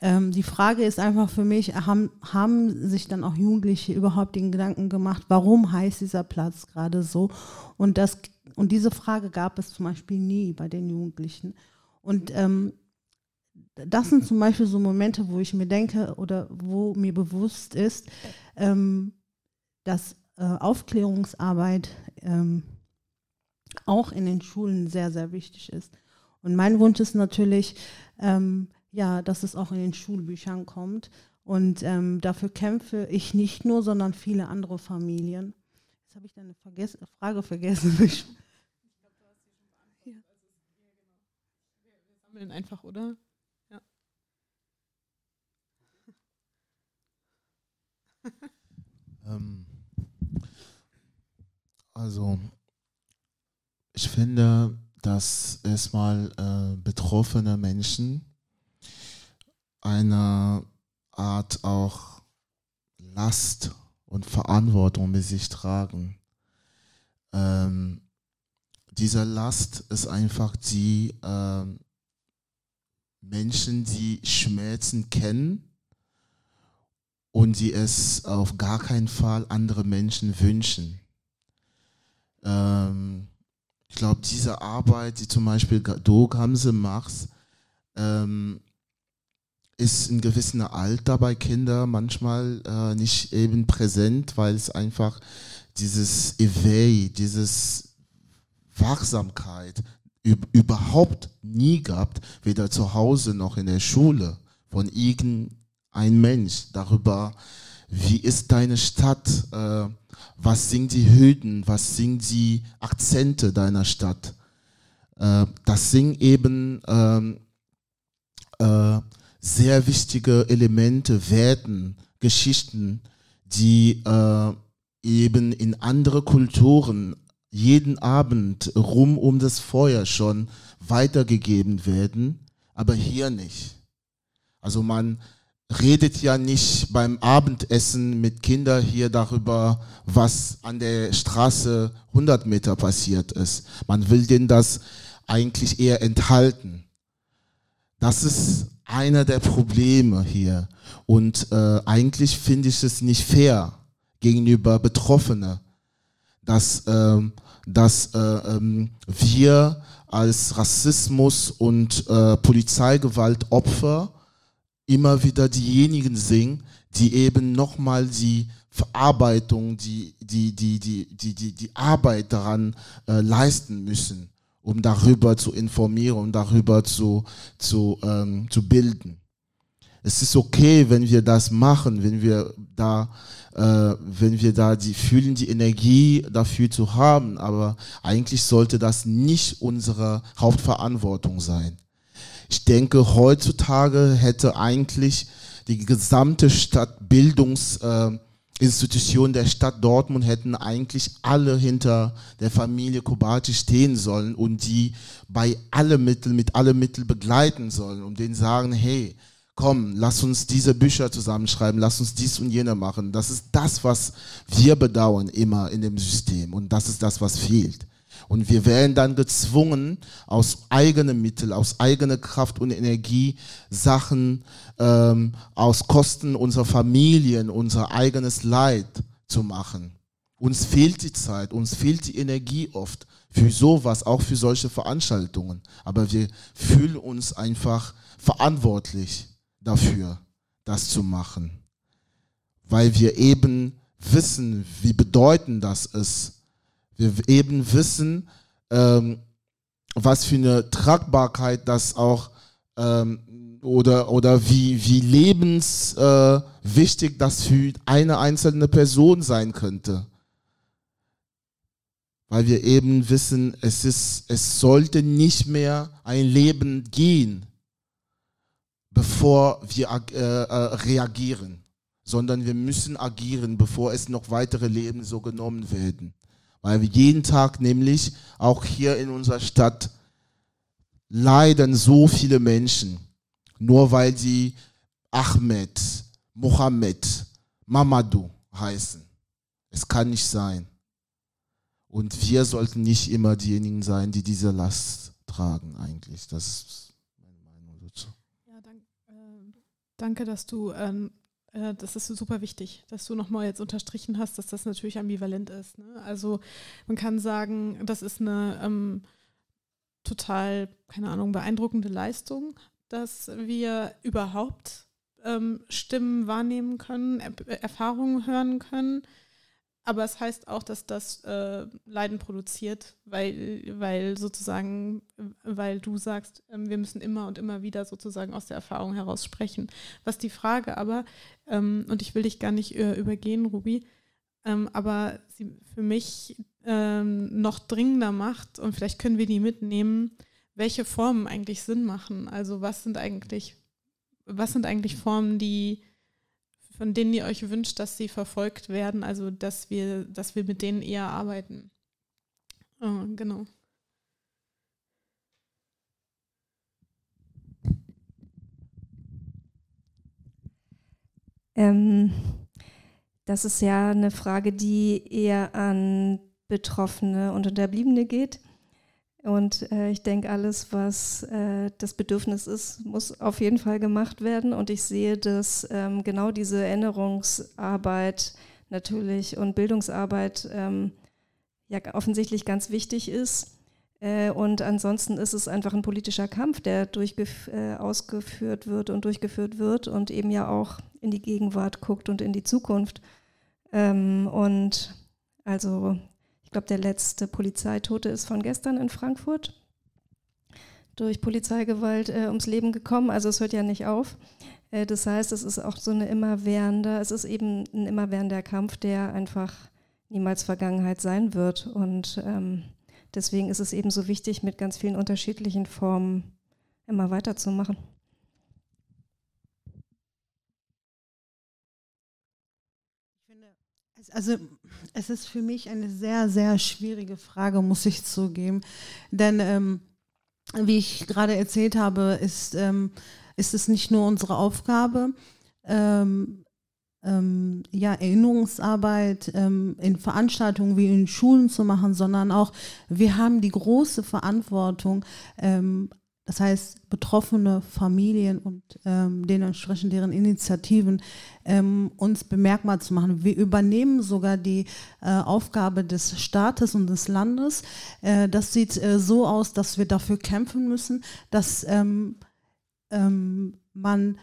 ähm, die Frage ist einfach für mich, haben, haben sich dann auch Jugendliche überhaupt den Gedanken gemacht, warum heißt dieser Platz gerade so? Und, das, und diese Frage gab es zum Beispiel nie bei den Jugendlichen. Und ähm, das sind zum Beispiel so Momente, wo ich mir denke oder wo mir bewusst ist, ähm, dass äh, Aufklärungsarbeit ähm, auch in den Schulen sehr, sehr wichtig ist. Und mein Wunsch ist natürlich, ähm, ja, dass es auch in den Schulbüchern kommt. Und ähm, dafür kämpfe ich nicht nur, sondern viele andere Familien. Jetzt habe ich deine Verges Frage vergessen. ich glaube, du hast sie schon beantwortet. Ja. Also, ja, genau. wir, wir sammeln einfach, oder? ähm, also, ich finde, dass erstmal äh, betroffene Menschen eine Art auch Last und Verantwortung mit sich tragen. Ähm, diese Last ist einfach die äh, Menschen, die Schmerzen kennen und die es auf gar keinen Fall andere Menschen wünschen. Ähm, ich glaube, diese Arbeit, die zum Beispiel du, Gamse, machst, ähm, ist in gewissem Alter bei Kindern manchmal äh, nicht eben präsent, weil es einfach dieses Ewei, dieses Wachsamkeit überhaupt nie gab, weder zu Hause noch in der Schule von irgendeinem ein Mensch darüber, wie ist deine Stadt, äh, was sind die Hüten, was sind die Akzente deiner Stadt. Äh, das sind eben ähm, äh, sehr wichtige Elemente, Werten, Geschichten, die äh, eben in andere Kulturen jeden Abend rum um das Feuer schon weitergegeben werden, aber hier nicht. Also man redet ja nicht beim Abendessen mit Kindern hier darüber, was an der Straße 100 Meter passiert ist. Man will denen das eigentlich eher enthalten. Das ist einer der Probleme hier. Und äh, eigentlich finde ich es nicht fair gegenüber Betroffenen, dass, ähm, dass äh, ähm, wir als Rassismus und äh, Polizeigewalt Opfer immer wieder diejenigen sind, die eben nochmal die Verarbeitung, die, die, die, die, die, die, die Arbeit daran äh, leisten müssen, um darüber zu informieren und darüber zu, zu, ähm, zu bilden. Es ist okay, wenn wir das machen, wenn wir da, äh, wenn wir da die fühlen, die Energie dafür zu haben, aber eigentlich sollte das nicht unsere Hauptverantwortung sein. Ich denke, heutzutage hätte eigentlich die gesamte Stadtbildungsinstitution äh, der Stadt Dortmund hätten eigentlich alle hinter der Familie Kobati stehen sollen und die bei alle Mittel, mit alle Mittel begleiten sollen und denen sagen, hey, komm, lass uns diese Bücher zusammenschreiben, lass uns dies und jene machen. Das ist das, was wir bedauern immer in dem System und das ist das, was fehlt. Und wir werden dann gezwungen, aus eigenen Mitteln, aus eigener Kraft und Energie Sachen ähm, aus Kosten unserer Familien, unser eigenes Leid zu machen. Uns fehlt die Zeit, uns fehlt die Energie oft für sowas, auch für solche Veranstaltungen. Aber wir fühlen uns einfach verantwortlich dafür, das zu machen. Weil wir eben wissen, wie bedeutend das ist, wir eben wissen, ähm, was für eine Tragbarkeit das auch ähm, oder, oder wie, wie lebenswichtig äh, das für eine einzelne Person sein könnte. Weil wir eben wissen, es, ist, es sollte nicht mehr ein Leben gehen, bevor wir äh, äh, reagieren, sondern wir müssen agieren, bevor es noch weitere Leben so genommen werden. Weil wir jeden Tag nämlich auch hier in unserer Stadt leiden so viele Menschen, nur weil sie Ahmed, Mohammed, Mamadou heißen. Es kann nicht sein. Und wir sollten nicht immer diejenigen sein, die diese Last tragen eigentlich. Das ist meine Meinung dazu. Ja, dank, äh, danke, dass du ähm, äh, das ist super wichtig, dass du nochmal jetzt unterstrichen hast, dass das natürlich ambivalent ist. Ne? Also man kann sagen, das ist eine ähm, total, keine Ahnung, beeindruckende Leistung, dass wir überhaupt ähm, Stimmen wahrnehmen können, er Erfahrungen hören können aber es heißt auch, dass das äh, Leiden produziert, weil, weil sozusagen, weil du sagst, äh, wir müssen immer und immer wieder sozusagen aus der Erfahrung heraus sprechen. Was die Frage aber, ähm, und ich will dich gar nicht äh, übergehen, Ruby, ähm, aber sie für mich ähm, noch dringender macht, und vielleicht können wir die mitnehmen, welche Formen eigentlich Sinn machen. Also was sind eigentlich, was sind eigentlich Formen, die von denen ihr euch wünscht, dass sie verfolgt werden, also dass wir, dass wir mit denen eher arbeiten. Oh, genau. Ähm, das ist ja eine Frage, die eher an Betroffene und Unterbliebene geht. Und äh, ich denke, alles, was äh, das Bedürfnis ist, muss auf jeden Fall gemacht werden. Und ich sehe, dass ähm, genau diese Erinnerungsarbeit natürlich und Bildungsarbeit ähm, ja offensichtlich ganz wichtig ist. Äh, und ansonsten ist es einfach ein politischer Kampf, der äh, ausgeführt wird und durchgeführt wird und eben ja auch in die Gegenwart guckt und in die Zukunft. Ähm, und also ich glaube, der letzte Polizeitote ist von gestern in Frankfurt durch Polizeigewalt äh, ums Leben gekommen. Also es hört ja nicht auf. Äh, das heißt, es ist auch so eine immerwährende, es ist eben ein immerwährender Kampf, der einfach niemals Vergangenheit sein wird. Und ähm, deswegen ist es eben so wichtig, mit ganz vielen unterschiedlichen Formen immer weiterzumachen. Also es ist für mich eine sehr, sehr schwierige Frage, muss ich zugeben. Denn ähm, wie ich gerade erzählt habe, ist, ähm, ist es nicht nur unsere Aufgabe, ähm, ähm, ja, Erinnerungsarbeit ähm, in Veranstaltungen wie in Schulen zu machen, sondern auch wir haben die große Verantwortung, ähm, das heißt betroffene Familien und ähm, dementsprechend deren Initiativen ähm, uns bemerkbar zu machen. Wir übernehmen sogar die äh, Aufgabe des Staates und des Landes. Äh, das sieht äh, so aus, dass wir dafür kämpfen müssen, dass ähm, ähm man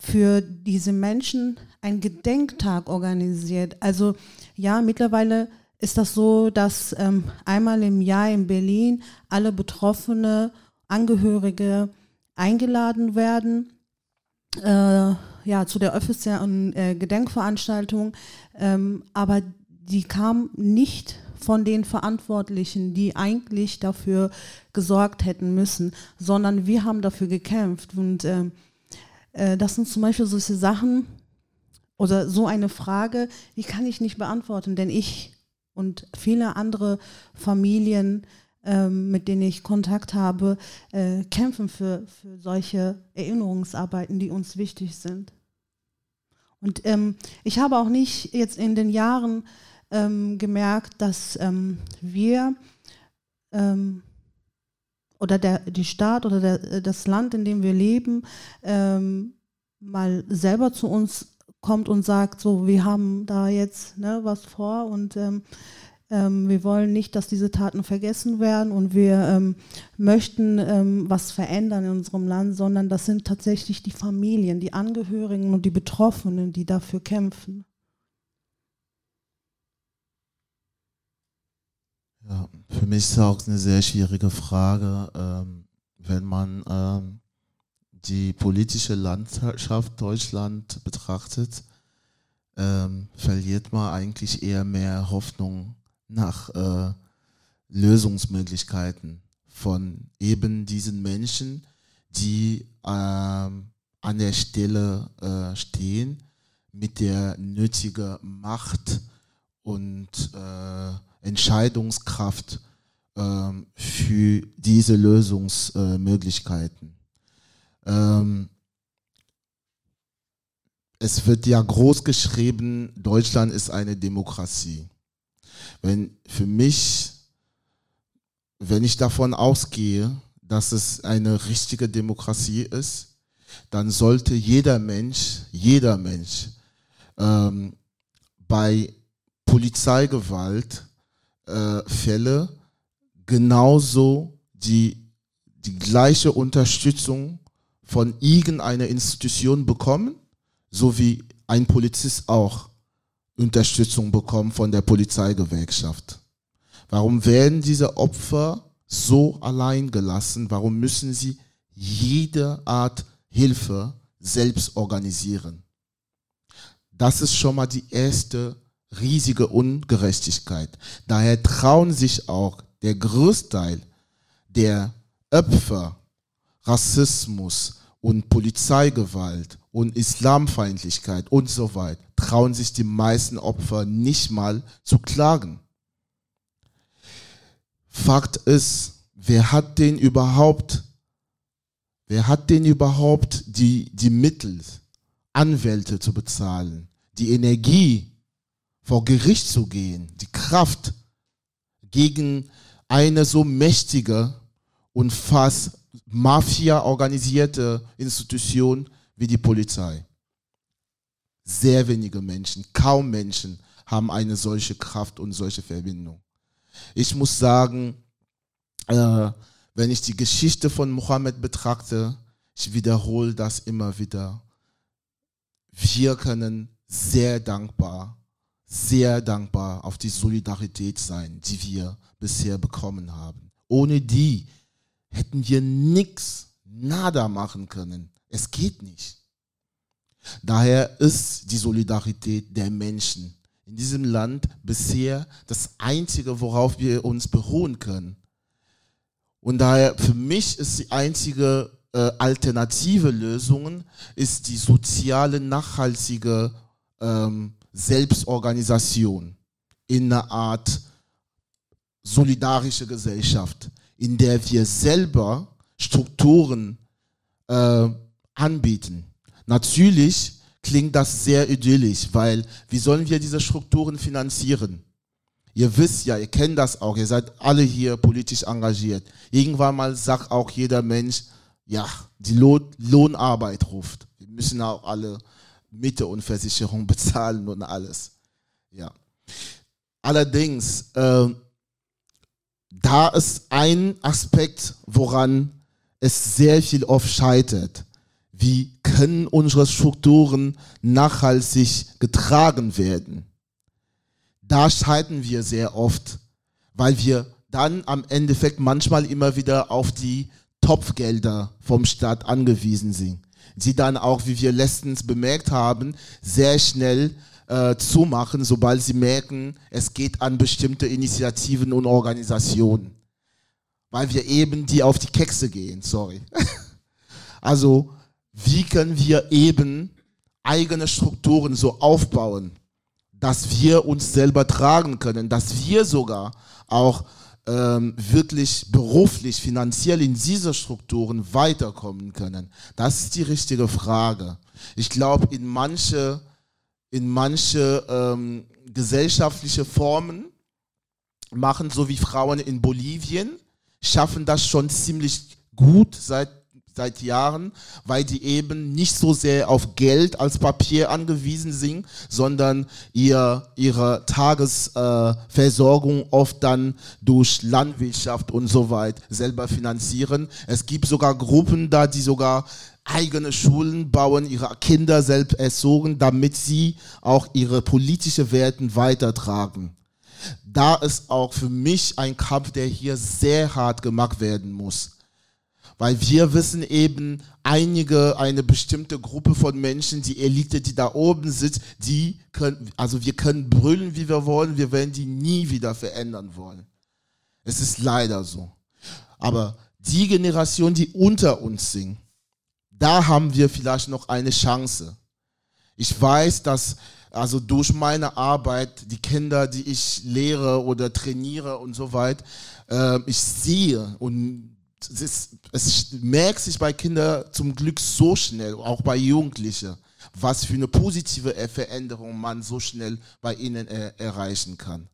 für diese Menschen einen Gedenktag organisiert. Also ja, mittlerweile ist das so, dass ähm, einmal im Jahr in Berlin alle Betroffene, Angehörige eingeladen werden. Äh, ja, zu der offiziellen äh, Gedenkveranstaltung, ähm, aber die kam nicht von den Verantwortlichen, die eigentlich dafür gesorgt hätten müssen, sondern wir haben dafür gekämpft und ähm, äh, das sind zum Beispiel solche Sachen oder so eine Frage, die kann ich nicht beantworten, denn ich und viele andere Familien, ähm, mit denen ich Kontakt habe, äh, kämpfen für, für solche Erinnerungsarbeiten, die uns wichtig sind. Und ähm, ich habe auch nicht jetzt in den Jahren ähm, gemerkt, dass ähm, wir ähm, oder der, die Staat oder der, das Land, in dem wir leben, mal selber zu uns kommt und sagt, so, wir haben da jetzt ne, was vor und ähm, ähm, wir wollen nicht, dass diese Taten vergessen werden und wir ähm, möchten ähm, was verändern in unserem Land, sondern das sind tatsächlich die Familien, die Angehörigen und die Betroffenen, die dafür kämpfen. Ja, für mich ist es auch eine sehr schwierige Frage, ähm, wenn man ähm, die politische Landschaft Deutschland betrachtet, ähm, verliert man eigentlich eher mehr Hoffnung nach äh, Lösungsmöglichkeiten von eben diesen Menschen, die ähm, an der Stelle äh, stehen mit der nötigen Macht und äh, Entscheidungskraft ähm, für diese Lösungsmöglichkeiten. Ähm, es wird ja groß geschrieben, Deutschland ist eine Demokratie. Wenn für mich, wenn ich davon ausgehe, dass es eine richtige Demokratie ist, dann sollte jeder Mensch, jeder Mensch ähm, bei Polizeigewalt äh, genauso die, die gleiche Unterstützung von irgendeiner Institution bekommen, so wie ein Polizist auch Unterstützung bekommt von der Polizeigewerkschaft. Warum werden diese Opfer so allein gelassen? Warum müssen sie jede Art Hilfe selbst organisieren? Das ist schon mal die erste riesige Ungerechtigkeit. Daher trauen sich auch der Großteil der Opfer Rassismus und Polizeigewalt und Islamfeindlichkeit und so weiter, trauen sich die meisten Opfer nicht mal zu klagen. Fakt ist, wer hat denn überhaupt, wer hat denn überhaupt die, die Mittel, Anwälte zu bezahlen, die Energie, vor Gericht zu gehen, die Kraft gegen eine so mächtige und fast Mafia-organisierte Institution wie die Polizei. Sehr wenige Menschen, kaum Menschen haben eine solche Kraft und solche Verbindung. Ich muss sagen, äh, wenn ich die Geschichte von Mohammed betrachte, ich wiederhole das immer wieder. Wir können sehr dankbar sehr dankbar auf die Solidarität sein, die wir bisher bekommen haben. Ohne die hätten wir nichts, nada machen können. Es geht nicht. Daher ist die Solidarität der Menschen in diesem Land bisher das Einzige, worauf wir uns beruhen können. Und daher für mich ist die einzige äh, alternative Lösung ist die soziale, nachhaltige ähm, Selbstorganisation in einer Art solidarische Gesellschaft, in der wir selber Strukturen äh, anbieten. Natürlich klingt das sehr idyllisch, weil wie sollen wir diese Strukturen finanzieren? Ihr wisst ja, ihr kennt das auch, ihr seid alle hier politisch engagiert. Irgendwann mal sagt auch jeder Mensch, ja, die Lohn Lohnarbeit ruft. Wir müssen auch alle Miete und Versicherung bezahlen und alles. Ja. Allerdings, äh, da ist ein Aspekt, woran es sehr viel oft scheitert. Wie können unsere Strukturen nachhaltig getragen werden? Da scheitern wir sehr oft, weil wir dann am Endeffekt manchmal immer wieder auf die Topfgelder vom Staat angewiesen sind, die dann auch, wie wir letztens bemerkt haben, sehr schnell äh, zumachen, sobald sie merken, es geht an bestimmte Initiativen und Organisationen. Weil wir eben die auf die Kekse gehen, sorry. also, wie können wir eben eigene Strukturen so aufbauen, dass wir uns selber tragen können, dass wir sogar auch ähm, wirklich beruflich, finanziell in diese Strukturen weiterkommen können? Das ist die richtige Frage. Ich glaube, in manche in manche ähm, gesellschaftliche Formen machen, so wie Frauen in Bolivien, schaffen das schon ziemlich gut seit, seit Jahren, weil die eben nicht so sehr auf Geld als Papier angewiesen sind, sondern ihr, ihre Tagesversorgung äh, oft dann durch Landwirtschaft und so weiter selber finanzieren. Es gibt sogar Gruppen da, die sogar eigene Schulen bauen, ihre Kinder selbst erzogen, damit sie auch ihre politischen Werten weitertragen. Da ist auch für mich ein Kampf, der hier sehr hart gemacht werden muss. Weil wir wissen eben, einige, eine bestimmte Gruppe von Menschen, die Elite, die da oben sitzt, die können, also wir können brüllen, wie wir wollen, wir werden die nie wieder verändern wollen. Es ist leider so. Aber die Generation, die unter uns sind, da haben wir vielleicht noch eine Chance. Ich weiß, dass also durch meine Arbeit, die Kinder, die ich lehre oder trainiere und so weiter, äh, ich sehe und ist, es merkt sich bei Kindern zum Glück so schnell, auch bei Jugendlichen, was für eine positive Veränderung man so schnell bei ihnen er, erreichen kann.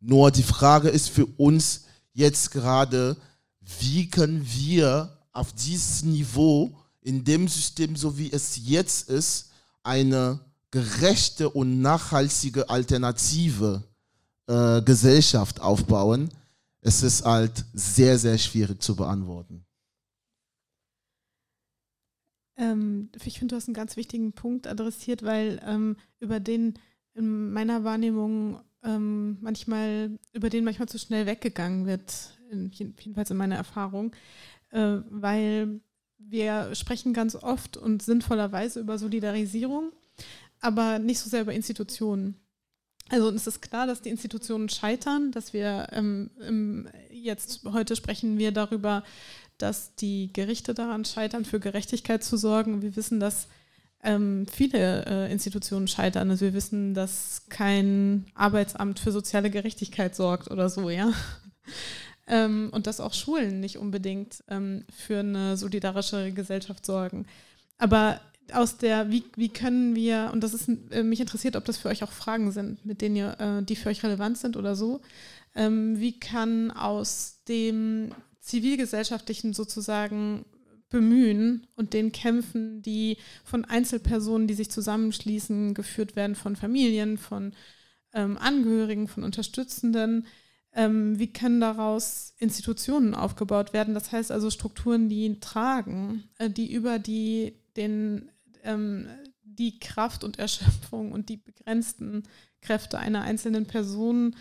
Nur die Frage ist für uns jetzt gerade, wie können wir auf dieses Niveau, in dem System, so wie es jetzt ist, eine gerechte und nachhaltige alternative äh, Gesellschaft aufbauen, es ist halt sehr, sehr schwierig zu beantworten. Ähm, ich finde, du hast einen ganz wichtigen Punkt adressiert, weil ähm, über den in meiner Wahrnehmung ähm, manchmal, über den manchmal zu schnell weggegangen wird, in, jedenfalls in meiner Erfahrung äh, weil wir sprechen ganz oft und sinnvollerweise über Solidarisierung, aber nicht so sehr über Institutionen. Also es ist klar, dass die Institutionen scheitern, dass wir ähm, jetzt heute sprechen wir darüber, dass die Gerichte daran scheitern, für Gerechtigkeit zu sorgen. Wir wissen, dass ähm, viele äh, Institutionen scheitern. Also wir wissen, dass kein Arbeitsamt für soziale Gerechtigkeit sorgt oder so, ja. Ähm, und dass auch Schulen nicht unbedingt ähm, für eine solidarische Gesellschaft sorgen. Aber aus der, wie, wie können wir, und das ist, äh, mich interessiert, ob das für euch auch Fragen sind, mit denen ihr, äh, die für euch relevant sind oder so. Ähm, wie kann aus dem zivilgesellschaftlichen sozusagen Bemühen und den Kämpfen, die von Einzelpersonen, die sich zusammenschließen, geführt werden, von Familien, von ähm, Angehörigen, von Unterstützenden, ähm, wie können daraus Institutionen aufgebaut werden? Das heißt also Strukturen, die tragen, äh, die über die, den, ähm, die Kraft und Erschöpfung und die begrenzten Kräfte einer einzelnen Person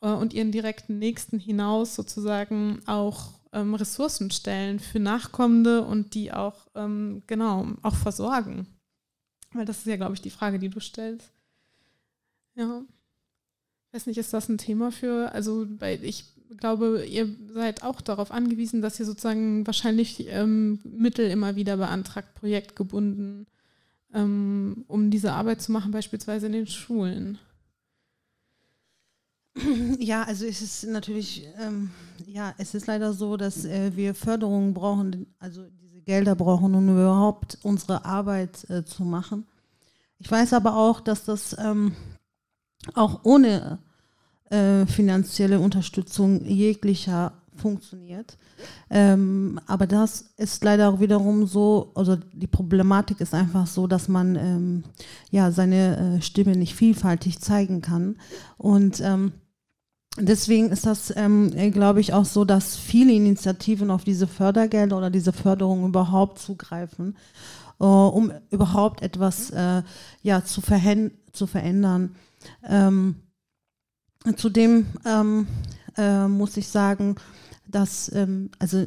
äh, und ihren direkten Nächsten hinaus sozusagen auch ähm, Ressourcen stellen für Nachkommende und die auch, ähm, genau, auch versorgen. Weil das ist ja, glaube ich, die Frage, die du stellst. Ja. Ich weiß nicht, ist das ein Thema für, also bei, ich glaube, ihr seid auch darauf angewiesen, dass ihr sozusagen wahrscheinlich ähm, Mittel immer wieder beantragt, projektgebunden, ähm, um diese Arbeit zu machen, beispielsweise in den Schulen. Ja, also es ist natürlich, ähm, ja, es ist leider so, dass äh, wir Förderungen brauchen, also diese Gelder brauchen, um überhaupt unsere Arbeit äh, zu machen. Ich weiß aber auch, dass das ähm, auch ohne äh, finanzielle Unterstützung jeglicher funktioniert. Ähm, aber das ist leider auch wiederum so, also die Problematik ist einfach so, dass man ähm, ja seine äh, Stimme nicht vielfältig zeigen kann. Und ähm, deswegen ist das, ähm, glaube ich, auch so, dass viele Initiativen auf diese Fördergelder oder diese Förderung überhaupt zugreifen, äh, um überhaupt etwas äh, ja, zu, zu verändern. Ähm, zudem ähm, äh, muss ich sagen, dass, ähm, also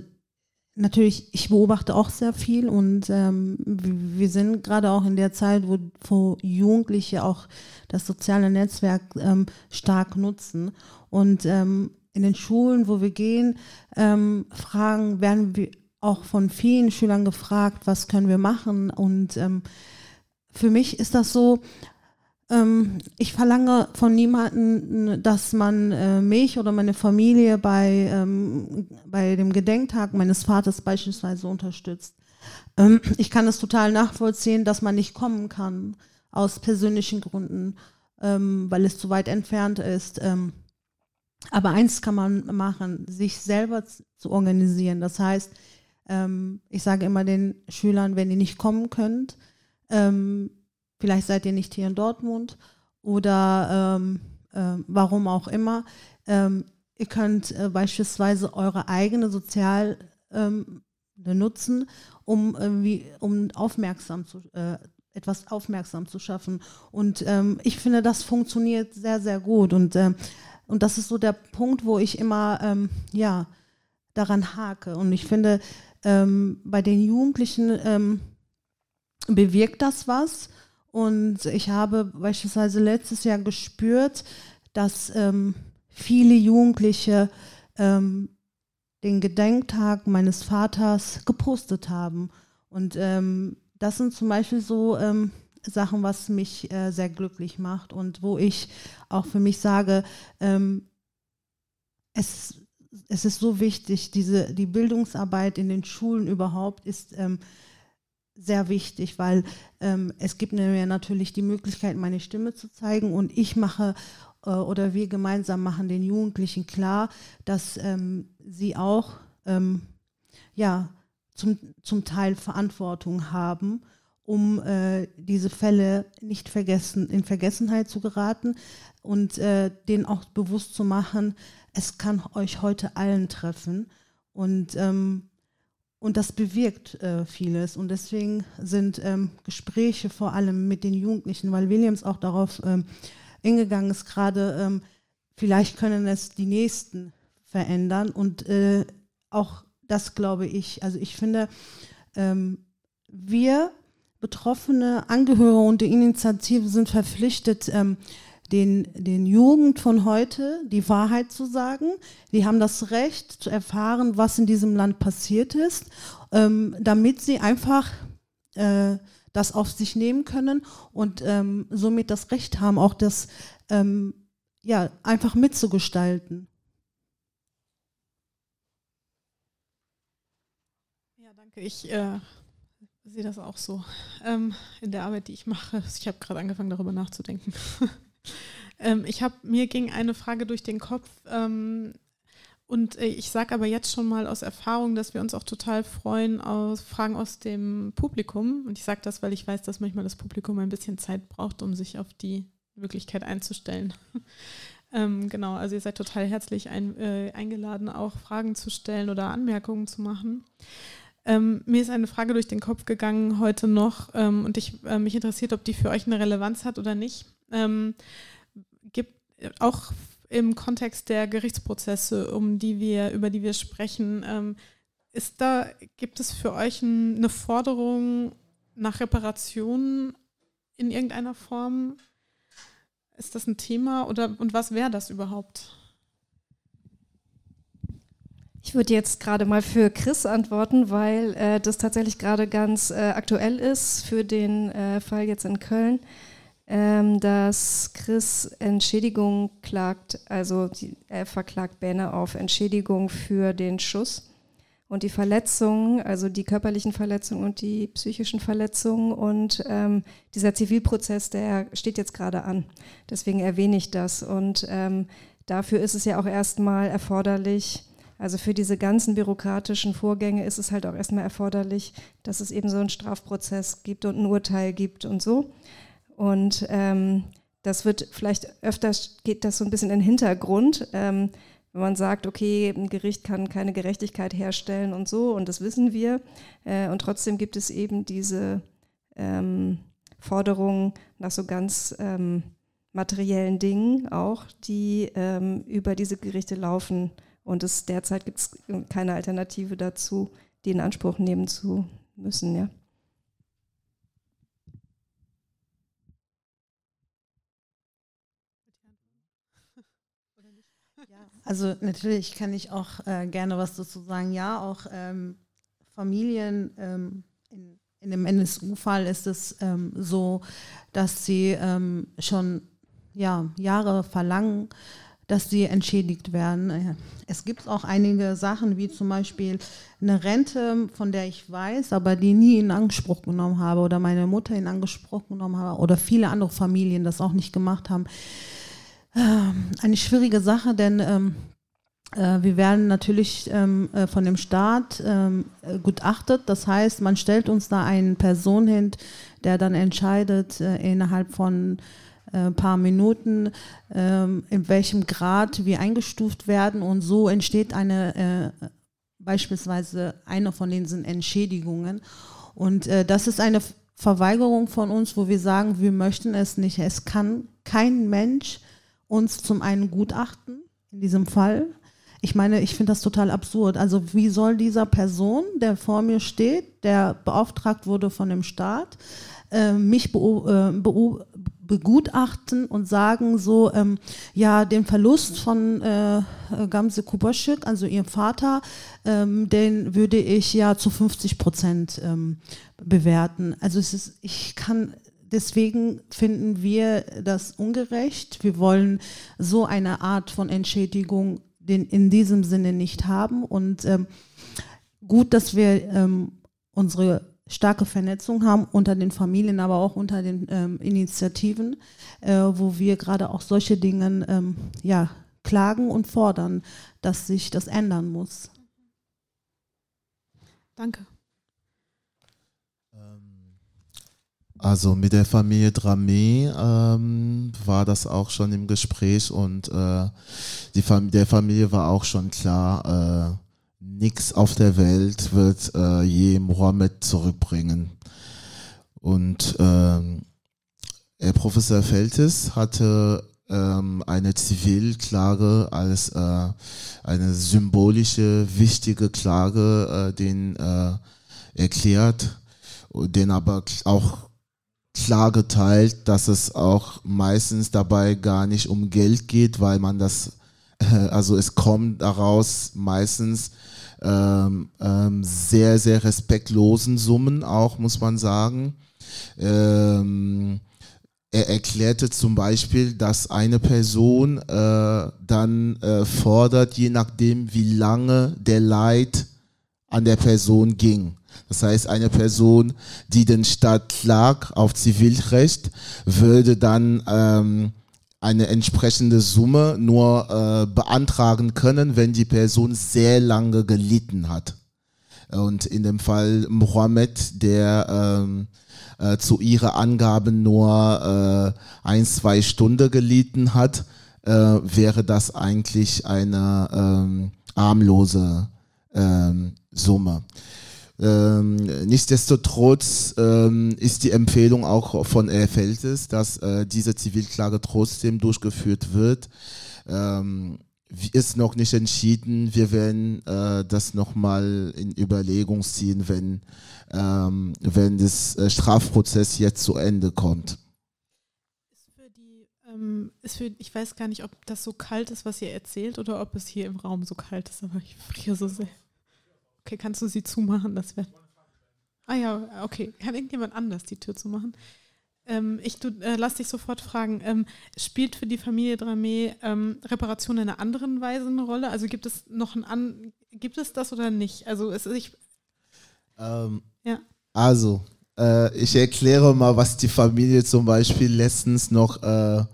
natürlich, ich beobachte auch sehr viel und ähm, wir sind gerade auch in der Zeit, wo, wo Jugendliche auch das soziale Netzwerk ähm, stark nutzen. Und ähm, in den Schulen, wo wir gehen, ähm, fragen, werden wir auch von vielen Schülern gefragt, was können wir machen. Und ähm, für mich ist das so, ähm, ich verlange von niemandem, dass man äh, mich oder meine Familie bei, ähm, bei dem Gedenktag meines Vaters beispielsweise unterstützt. Ähm, ich kann es total nachvollziehen, dass man nicht kommen kann, aus persönlichen Gründen, ähm, weil es zu weit entfernt ist. Ähm, aber eins kann man machen, sich selber zu organisieren. Das heißt, ähm, ich sage immer den Schülern, wenn ihr nicht kommen könnt, Vielleicht seid ihr nicht hier in Dortmund oder ähm, äh, warum auch immer. Ähm, ihr könnt äh, beispielsweise eure eigene Sozial ähm, nutzen, um irgendwie, um aufmerksam zu, äh, etwas aufmerksam zu schaffen. Und ähm, ich finde, das funktioniert sehr, sehr gut. Und, ähm, und das ist so der Punkt, wo ich immer ähm, ja, daran hake. Und ich finde, bei den Jugendlichen bewirkt das was. Und ich habe beispielsweise letztes Jahr gespürt, dass ähm, viele Jugendliche ähm, den Gedenktag meines Vaters gepostet haben. Und ähm, das sind zum Beispiel so ähm, Sachen, was mich äh, sehr glücklich macht und wo ich auch für mich sage, ähm, es, es ist so wichtig, diese, die Bildungsarbeit in den Schulen überhaupt ist ähm, sehr wichtig, weil ähm, es gibt mir natürlich die Möglichkeit, meine Stimme zu zeigen und ich mache äh, oder wir gemeinsam machen den Jugendlichen klar, dass ähm, sie auch ähm, ja, zum, zum Teil Verantwortung haben, um äh, diese Fälle nicht vergessen, in Vergessenheit zu geraten und äh, denen auch bewusst zu machen, es kann euch heute allen treffen. Und ähm, und das bewirkt äh, vieles. Und deswegen sind ähm, Gespräche vor allem mit den Jugendlichen, weil Williams auch darauf ähm, hingegangen ist, gerade ähm, vielleicht können es die Nächsten verändern. Und äh, auch das glaube ich. Also ich finde, ähm, wir Betroffene, Angehörige und die Initiative sind verpflichtet, ähm, den, den Jugend von heute die Wahrheit zu sagen. Die haben das Recht zu erfahren, was in diesem Land passiert ist, ähm, damit sie einfach äh, das auf sich nehmen können und ähm, somit das Recht haben, auch das ähm, ja, einfach mitzugestalten. Ja, danke. Ich äh, sehe das auch so ähm, in der Arbeit, die ich mache. Ich habe gerade angefangen, darüber nachzudenken. ähm, ich habe mir ging eine Frage durch den Kopf. Ähm, und äh, ich sage aber jetzt schon mal aus Erfahrung, dass wir uns auch total freuen aus Fragen aus dem Publikum. Und ich sage das, weil ich weiß, dass manchmal das Publikum ein bisschen Zeit braucht, um sich auf die Möglichkeit einzustellen. ähm, genau, also ihr seid total herzlich ein, äh, eingeladen, auch Fragen zu stellen oder Anmerkungen zu machen. Ähm, mir ist eine Frage durch den Kopf gegangen heute noch ähm, und ich, äh, mich interessiert, ob die für euch eine Relevanz hat oder nicht. Ähm, gibt auch im Kontext der Gerichtsprozesse, um die wir, über die wir sprechen, ähm, ist da, gibt es für euch ein, eine Forderung nach Reparationen in irgendeiner Form? Ist das ein Thema oder und was wäre das überhaupt? Ich würde jetzt gerade mal für Chris antworten, weil äh, das tatsächlich gerade ganz äh, aktuell ist für den äh, Fall jetzt in Köln, ähm, dass Chris Entschädigung klagt, also die, er verklagt Bähne auf Entschädigung für den Schuss und die Verletzungen, also die körperlichen Verletzungen und die psychischen Verletzungen. Und ähm, dieser Zivilprozess, der steht jetzt gerade an. Deswegen erwähne ich das. Und ähm, dafür ist es ja auch erstmal erforderlich, also für diese ganzen bürokratischen Vorgänge ist es halt auch erstmal erforderlich, dass es eben so einen Strafprozess gibt und ein Urteil gibt und so. Und ähm, das wird vielleicht öfters geht das so ein bisschen in den Hintergrund, ähm, wenn man sagt, okay, ein Gericht kann keine Gerechtigkeit herstellen und so, und das wissen wir. Äh, und trotzdem gibt es eben diese ähm, Forderungen nach so ganz ähm, materiellen Dingen auch, die ähm, über diese Gerichte laufen und es derzeit gibt es keine Alternative dazu, die in Anspruch nehmen zu müssen, ja. Also natürlich kann ich auch äh, gerne was dazu sagen. Ja, auch ähm, Familien ähm, in, in, dem NSU-Fall ist es ähm, so, dass sie ähm, schon ja, Jahre verlangen, dass sie entschädigt werden. Es gibt auch einige Sachen, wie zum Beispiel eine Rente, von der ich weiß, aber die nie in Anspruch genommen habe oder meine Mutter in Anspruch genommen habe oder viele andere Familien das auch nicht gemacht haben. Ähm, eine schwierige Sache, denn ähm, äh, wir werden natürlich ähm, äh, von dem Staat ähm, gutachtet. Das heißt, man stellt uns da eine Person hin, der dann entscheidet äh, innerhalb von ein äh, paar Minuten, ähm, in welchem Grad wir eingestuft werden und so entsteht eine äh, beispielsweise eine von diesen Entschädigungen. Und äh, das ist eine Verweigerung von uns, wo wir sagen, wir möchten es nicht. Es kann kein Mensch uns zum einen gutachten, in diesem Fall. Ich meine, ich finde das total absurd. Also wie soll dieser Person, der vor mir steht, der beauftragt wurde von dem Staat, äh, mich be begutachten und sagen so, ähm, ja, den Verlust von äh, Gamse Kuboschik, also ihrem Vater, ähm, den würde ich ja zu 50 Prozent ähm, bewerten. Also es ist, ich kann, deswegen finden wir das ungerecht. Wir wollen so eine Art von Entschädigung in diesem Sinne nicht haben und ähm, gut, dass wir ähm, unsere starke Vernetzung haben unter den Familien, aber auch unter den ähm, Initiativen, äh, wo wir gerade auch solche Dinge ähm, ja, klagen und fordern, dass sich das ändern muss. Danke. Ähm, also mit der Familie Dramé ähm, war das auch schon im Gespräch und äh, die Fam der Familie war auch schon klar, äh, nichts auf der Welt wird äh, je Mohammed zurückbringen. Und ähm, Herr Professor Feltes hatte ähm, eine Zivilklage als äh, eine symbolische, wichtige Klage äh, den äh, erklärt, den aber auch klar geteilt, dass es auch meistens dabei gar nicht um Geld geht, weil man das, also es kommt daraus meistens ähm, ähm, sehr, sehr respektlosen Summen auch, muss man sagen. Ähm, er erklärte zum Beispiel, dass eine Person äh, dann äh, fordert, je nachdem, wie lange der Leid an der Person ging. Das heißt, eine Person, die den Staat klagt auf Zivilrecht, würde dann ähm, eine entsprechende Summe nur äh, beantragen können, wenn die Person sehr lange gelitten hat. Und in dem Fall Mohammed, der ähm, äh, zu ihrer Angaben nur äh, ein, zwei Stunden gelitten hat, äh, wäre das eigentlich eine ähm, armlose ähm, Summe. Ähm, nichtsdestotrotz ähm, ist die Empfehlung auch von Feltes, dass äh, diese Zivilklage trotzdem durchgeführt wird, Ähm, ist noch nicht entschieden. Wir werden äh, das nochmal in Überlegung ziehen, wenn, ähm, wenn das äh, Strafprozess jetzt zu Ende kommt. Ähm, ist für, ich weiß gar nicht, ob das so kalt ist, was ihr erzählt, oder ob es hier im Raum so kalt ist, aber ich friere so sehr. Okay, kannst du sie zumachen? Das wäre. Ah ja, okay. Kann irgendjemand anders die Tür zumachen? Ähm, ich du, äh, lass dich sofort fragen, ähm, spielt für die Familie Dramé ähm, Reparation in einer anderen Weise eine Rolle? Also gibt es noch ein an, gibt es das oder nicht? Also es ich ähm, ja. Also, äh, ich erkläre mal, was die Familie zum Beispiel letztens noch äh,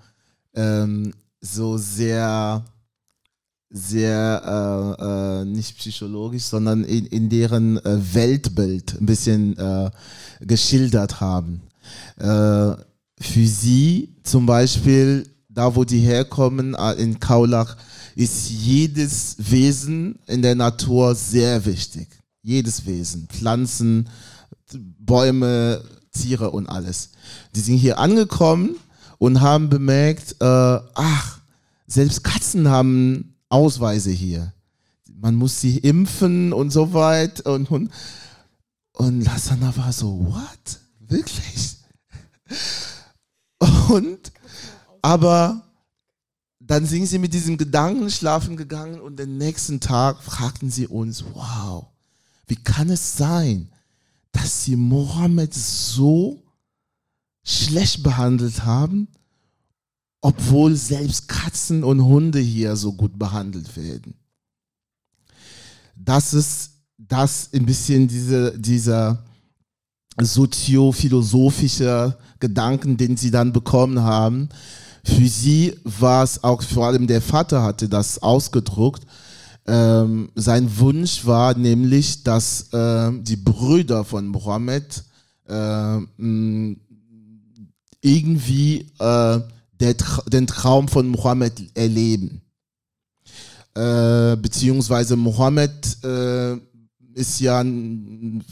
ähm, so sehr sehr äh, äh, nicht psychologisch, sondern in, in deren äh, Weltbild ein bisschen äh, geschildert haben. Äh, für sie zum Beispiel, da wo die herkommen, äh, in Kaulach, ist jedes Wesen in der Natur sehr wichtig. Jedes Wesen. Pflanzen, Bäume, Tiere und alles. Die sind hier angekommen und haben bemerkt, äh, ach, selbst Katzen haben Ausweise hier. Man muss sie impfen und so weit. Und, und, und Lassana war so, what? Wirklich? Und, aber dann sind sie mit diesem Gedanken schlafen gegangen und den nächsten Tag fragten sie uns, wow, wie kann es sein, dass sie Mohammed so schlecht behandelt haben, obwohl selbst Katzen und Hunde hier so gut behandelt werden. Das ist das ein bisschen diese, dieser soziophilosophische Gedanken, den sie dann bekommen haben. Für sie war es auch, vor allem der Vater hatte das ausgedruckt, ähm, sein Wunsch war nämlich, dass äh, die Brüder von Mohammed äh, irgendwie äh, der, den Traum von Mohammed erleben. Äh, beziehungsweise Mohammed äh, ist ja ein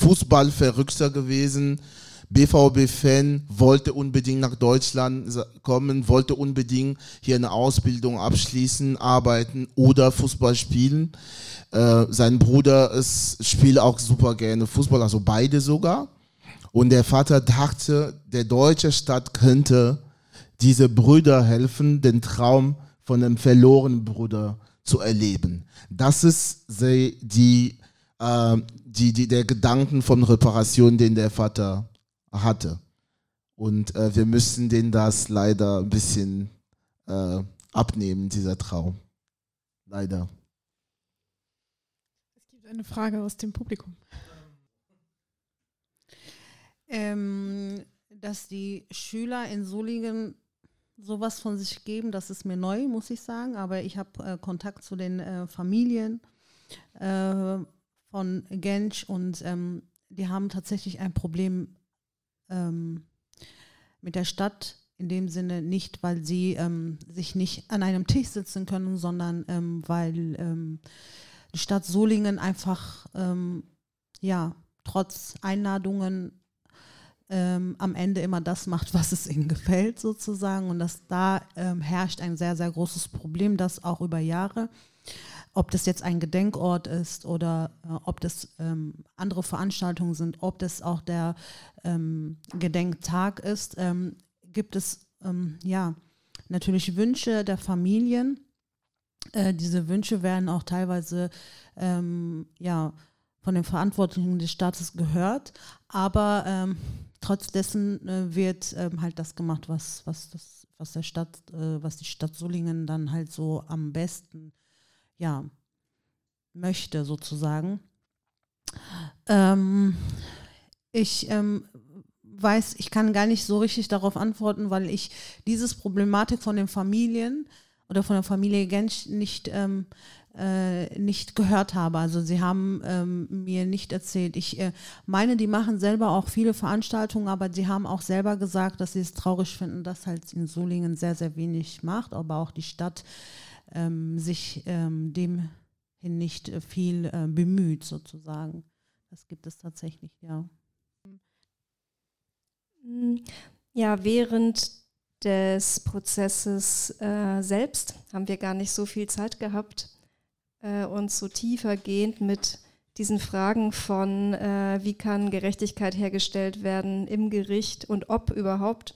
Fußballverrückter gewesen, BVB-Fan, wollte unbedingt nach Deutschland kommen, wollte unbedingt hier eine Ausbildung abschließen, arbeiten oder Fußball spielen. Äh, sein Bruder ist, spielt auch super gerne Fußball, also beide sogar. Und der Vater dachte, der deutsche Stadt könnte diese Brüder helfen, den Traum von einem verlorenen Bruder zu erleben. Das ist die, äh, die, die, der Gedanken von Reparation, den der Vater hatte. Und äh, wir müssen denen das leider ein bisschen äh, abnehmen, dieser Traum. Leider. Es gibt eine Frage aus dem Publikum. Ähm, dass die Schüler in Solingen sowas von sich geben, das ist mir neu, muss ich sagen. Aber ich habe äh, Kontakt zu den äh, Familien äh, von Gensch und ähm, die haben tatsächlich ein Problem ähm, mit der Stadt in dem Sinne nicht, weil sie ähm, sich nicht an einem Tisch sitzen können, sondern ähm, weil ähm, die Stadt Solingen einfach ähm, ja trotz Einladungen ähm, am Ende immer das macht, was es ihnen gefällt sozusagen und dass da ähm, herrscht ein sehr sehr großes Problem, das auch über Jahre ob das jetzt ein Gedenkort ist oder äh, ob das ähm, andere Veranstaltungen sind, ob das auch der ähm, Gedenktag ist, ähm, gibt es ähm, ja natürlich Wünsche der Familien. Äh, diese Wünsche werden auch teilweise ja von den Verantwortlichen des Staates gehört, aber ähm, trotz dessen äh, wird halt das gemacht, was, was, das, was der Stadt, äh, was die Stadt Solingen dann halt so am besten ja, möchte sozusagen. Ähm, ich ähm, weiß, ich kann gar nicht so richtig darauf antworten, weil ich dieses Problematik von den Familien oder von der Familie Gensch nicht, ähm, äh, nicht gehört habe. Also sie haben ähm, mir nicht erzählt. Ich äh, meine, die machen selber auch viele Veranstaltungen, aber sie haben auch selber gesagt, dass sie es traurig finden, dass halt in Solingen sehr, sehr wenig macht, aber auch die Stadt ähm, sich ähm, dem nicht äh, viel äh, bemüht sozusagen. Das gibt es tatsächlich, ja. Mm, ja, während des Prozesses äh, selbst haben wir gar nicht so viel Zeit gehabt, äh, uns so tiefergehend mit diesen Fragen von, äh, wie kann Gerechtigkeit hergestellt werden im Gericht und ob überhaupt,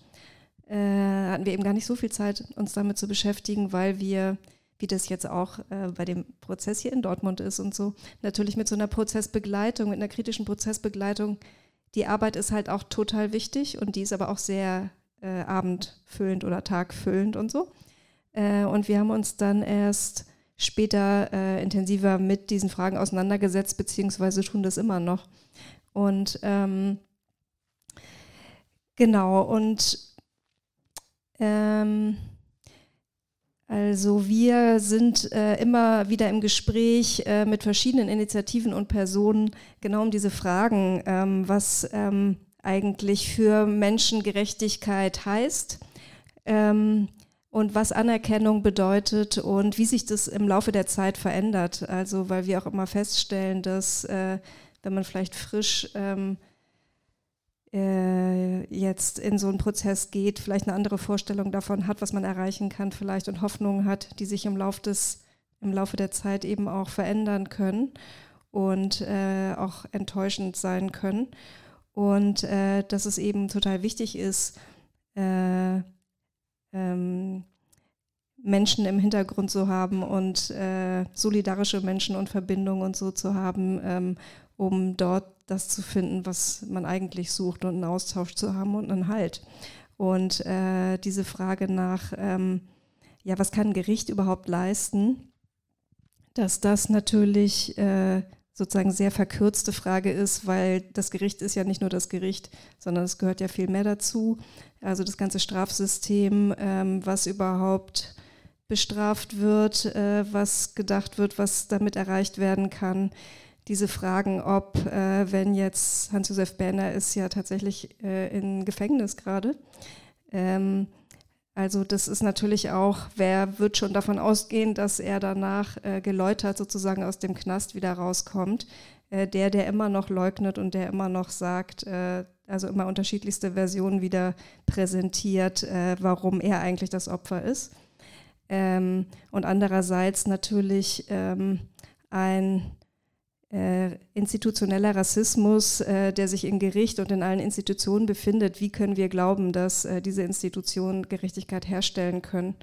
äh, hatten wir eben gar nicht so viel Zeit, uns damit zu beschäftigen, weil wir, wie das jetzt auch äh, bei dem Prozess hier in Dortmund ist und so, natürlich mit so einer Prozessbegleitung, mit einer kritischen Prozessbegleitung, die Arbeit ist halt auch total wichtig und die ist aber auch sehr äh, abendfüllend oder tagfüllend und so. Äh, und wir haben uns dann erst später äh, intensiver mit diesen Fragen auseinandergesetzt, beziehungsweise tun das immer noch. Und ähm, genau, und ähm, also wir sind äh, immer wieder im Gespräch äh, mit verschiedenen Initiativen und Personen genau um diese Fragen, ähm, was ähm, eigentlich für Menschengerechtigkeit heißt. Ähm, und was Anerkennung bedeutet und wie sich das im Laufe der Zeit verändert. Also weil wir auch immer feststellen, dass äh, wenn man vielleicht frisch ähm, äh, jetzt in so einen Prozess geht, vielleicht eine andere Vorstellung davon hat, was man erreichen kann vielleicht und Hoffnungen hat, die sich im Laufe, des, im Laufe der Zeit eben auch verändern können und äh, auch enttäuschend sein können. Und äh, dass es eben total wichtig ist, äh, ähm, Menschen im Hintergrund zu haben und äh, solidarische Menschen und Verbindungen und so zu haben, ähm, um dort das zu finden, was man eigentlich sucht und einen Austausch zu haben und einen Halt. Und äh, diese Frage nach, ähm, ja, was kann ein Gericht überhaupt leisten, dass das natürlich äh, sozusagen sehr verkürzte Frage ist, weil das Gericht ist ja nicht nur das Gericht, sondern es gehört ja viel mehr dazu. Also das ganze Strafsystem, ähm, was überhaupt bestraft wird, äh, was gedacht wird, was damit erreicht werden kann. Diese Fragen, ob, äh, wenn jetzt Hans-Josef Berner ist ja tatsächlich äh, in Gefängnis gerade. Ähm, also das ist natürlich auch, wer wird schon davon ausgehen, dass er danach äh, geläutert sozusagen aus dem Knast wieder rauskommt. Äh, der, der immer noch leugnet und der immer noch sagt, äh, also immer unterschiedlichste Versionen wieder präsentiert, äh, warum er eigentlich das Opfer ist. Ähm, und andererseits natürlich ähm, ein äh, institutioneller Rassismus, äh, der sich im Gericht und in allen Institutionen befindet. Wie können wir glauben, dass äh, diese Institutionen Gerechtigkeit herstellen können?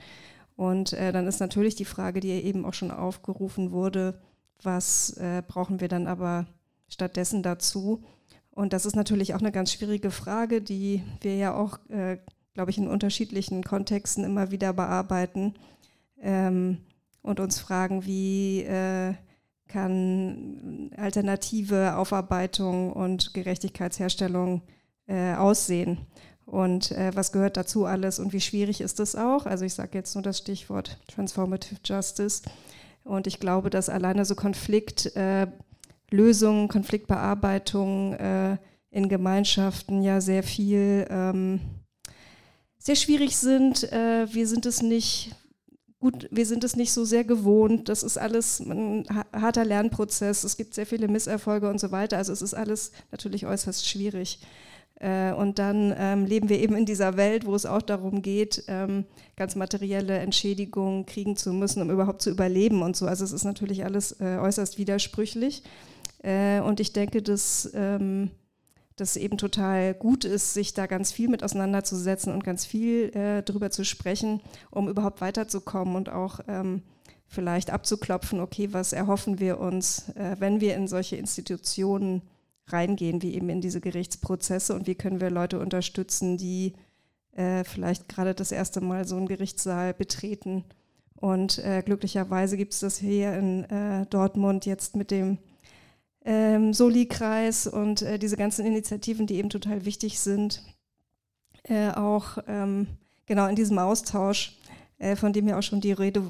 Und äh, dann ist natürlich die Frage, die eben auch schon aufgerufen wurde, was äh, brauchen wir dann aber stattdessen dazu? Und das ist natürlich auch eine ganz schwierige Frage, die wir ja auch, äh, glaube ich, in unterschiedlichen Kontexten immer wieder bearbeiten ähm, und uns fragen, wie kann alternative Aufarbeitung und Gerechtigkeitsherstellung äh, aussehen? Und äh, was gehört dazu alles und wie schwierig ist das auch? Also ich sage jetzt nur das Stichwort Transformative Justice. Und ich glaube, dass alleine so Konfliktlösungen, äh, Konfliktbearbeitung äh, in Gemeinschaften ja sehr viel, ähm, sehr schwierig sind. Äh, wir sind es nicht, gut, wir sind es nicht so sehr gewohnt. Das ist alles ein harter Lernprozess. Es gibt sehr viele Misserfolge und so weiter. Also es ist alles natürlich äußerst schwierig. Äh, und dann ähm, leben wir eben in dieser Welt, wo es auch darum geht, ähm, ganz materielle Entschädigungen kriegen zu müssen, um überhaupt zu überleben und so. Also es ist natürlich alles äh, äußerst widersprüchlich. Äh, und ich denke, dass ähm, das eben total gut ist, sich da ganz viel mit auseinanderzusetzen und ganz viel äh, drüber zu sprechen, um überhaupt weiterzukommen und auch ähm, vielleicht abzuklopfen, okay, was erhoffen wir uns, äh, wenn wir in solche Institutionen reingehen, wie eben in diese Gerichtsprozesse und wie können wir Leute unterstützen, die äh, vielleicht gerade das erste Mal so einen Gerichtssaal betreten. Und äh, glücklicherweise gibt es das hier in äh, Dortmund jetzt mit dem ähm, Soli-Kreis und äh, diese ganzen Initiativen, die eben total wichtig sind, äh, auch ähm, genau in diesem Austausch, äh, von dem ja auch schon die Rede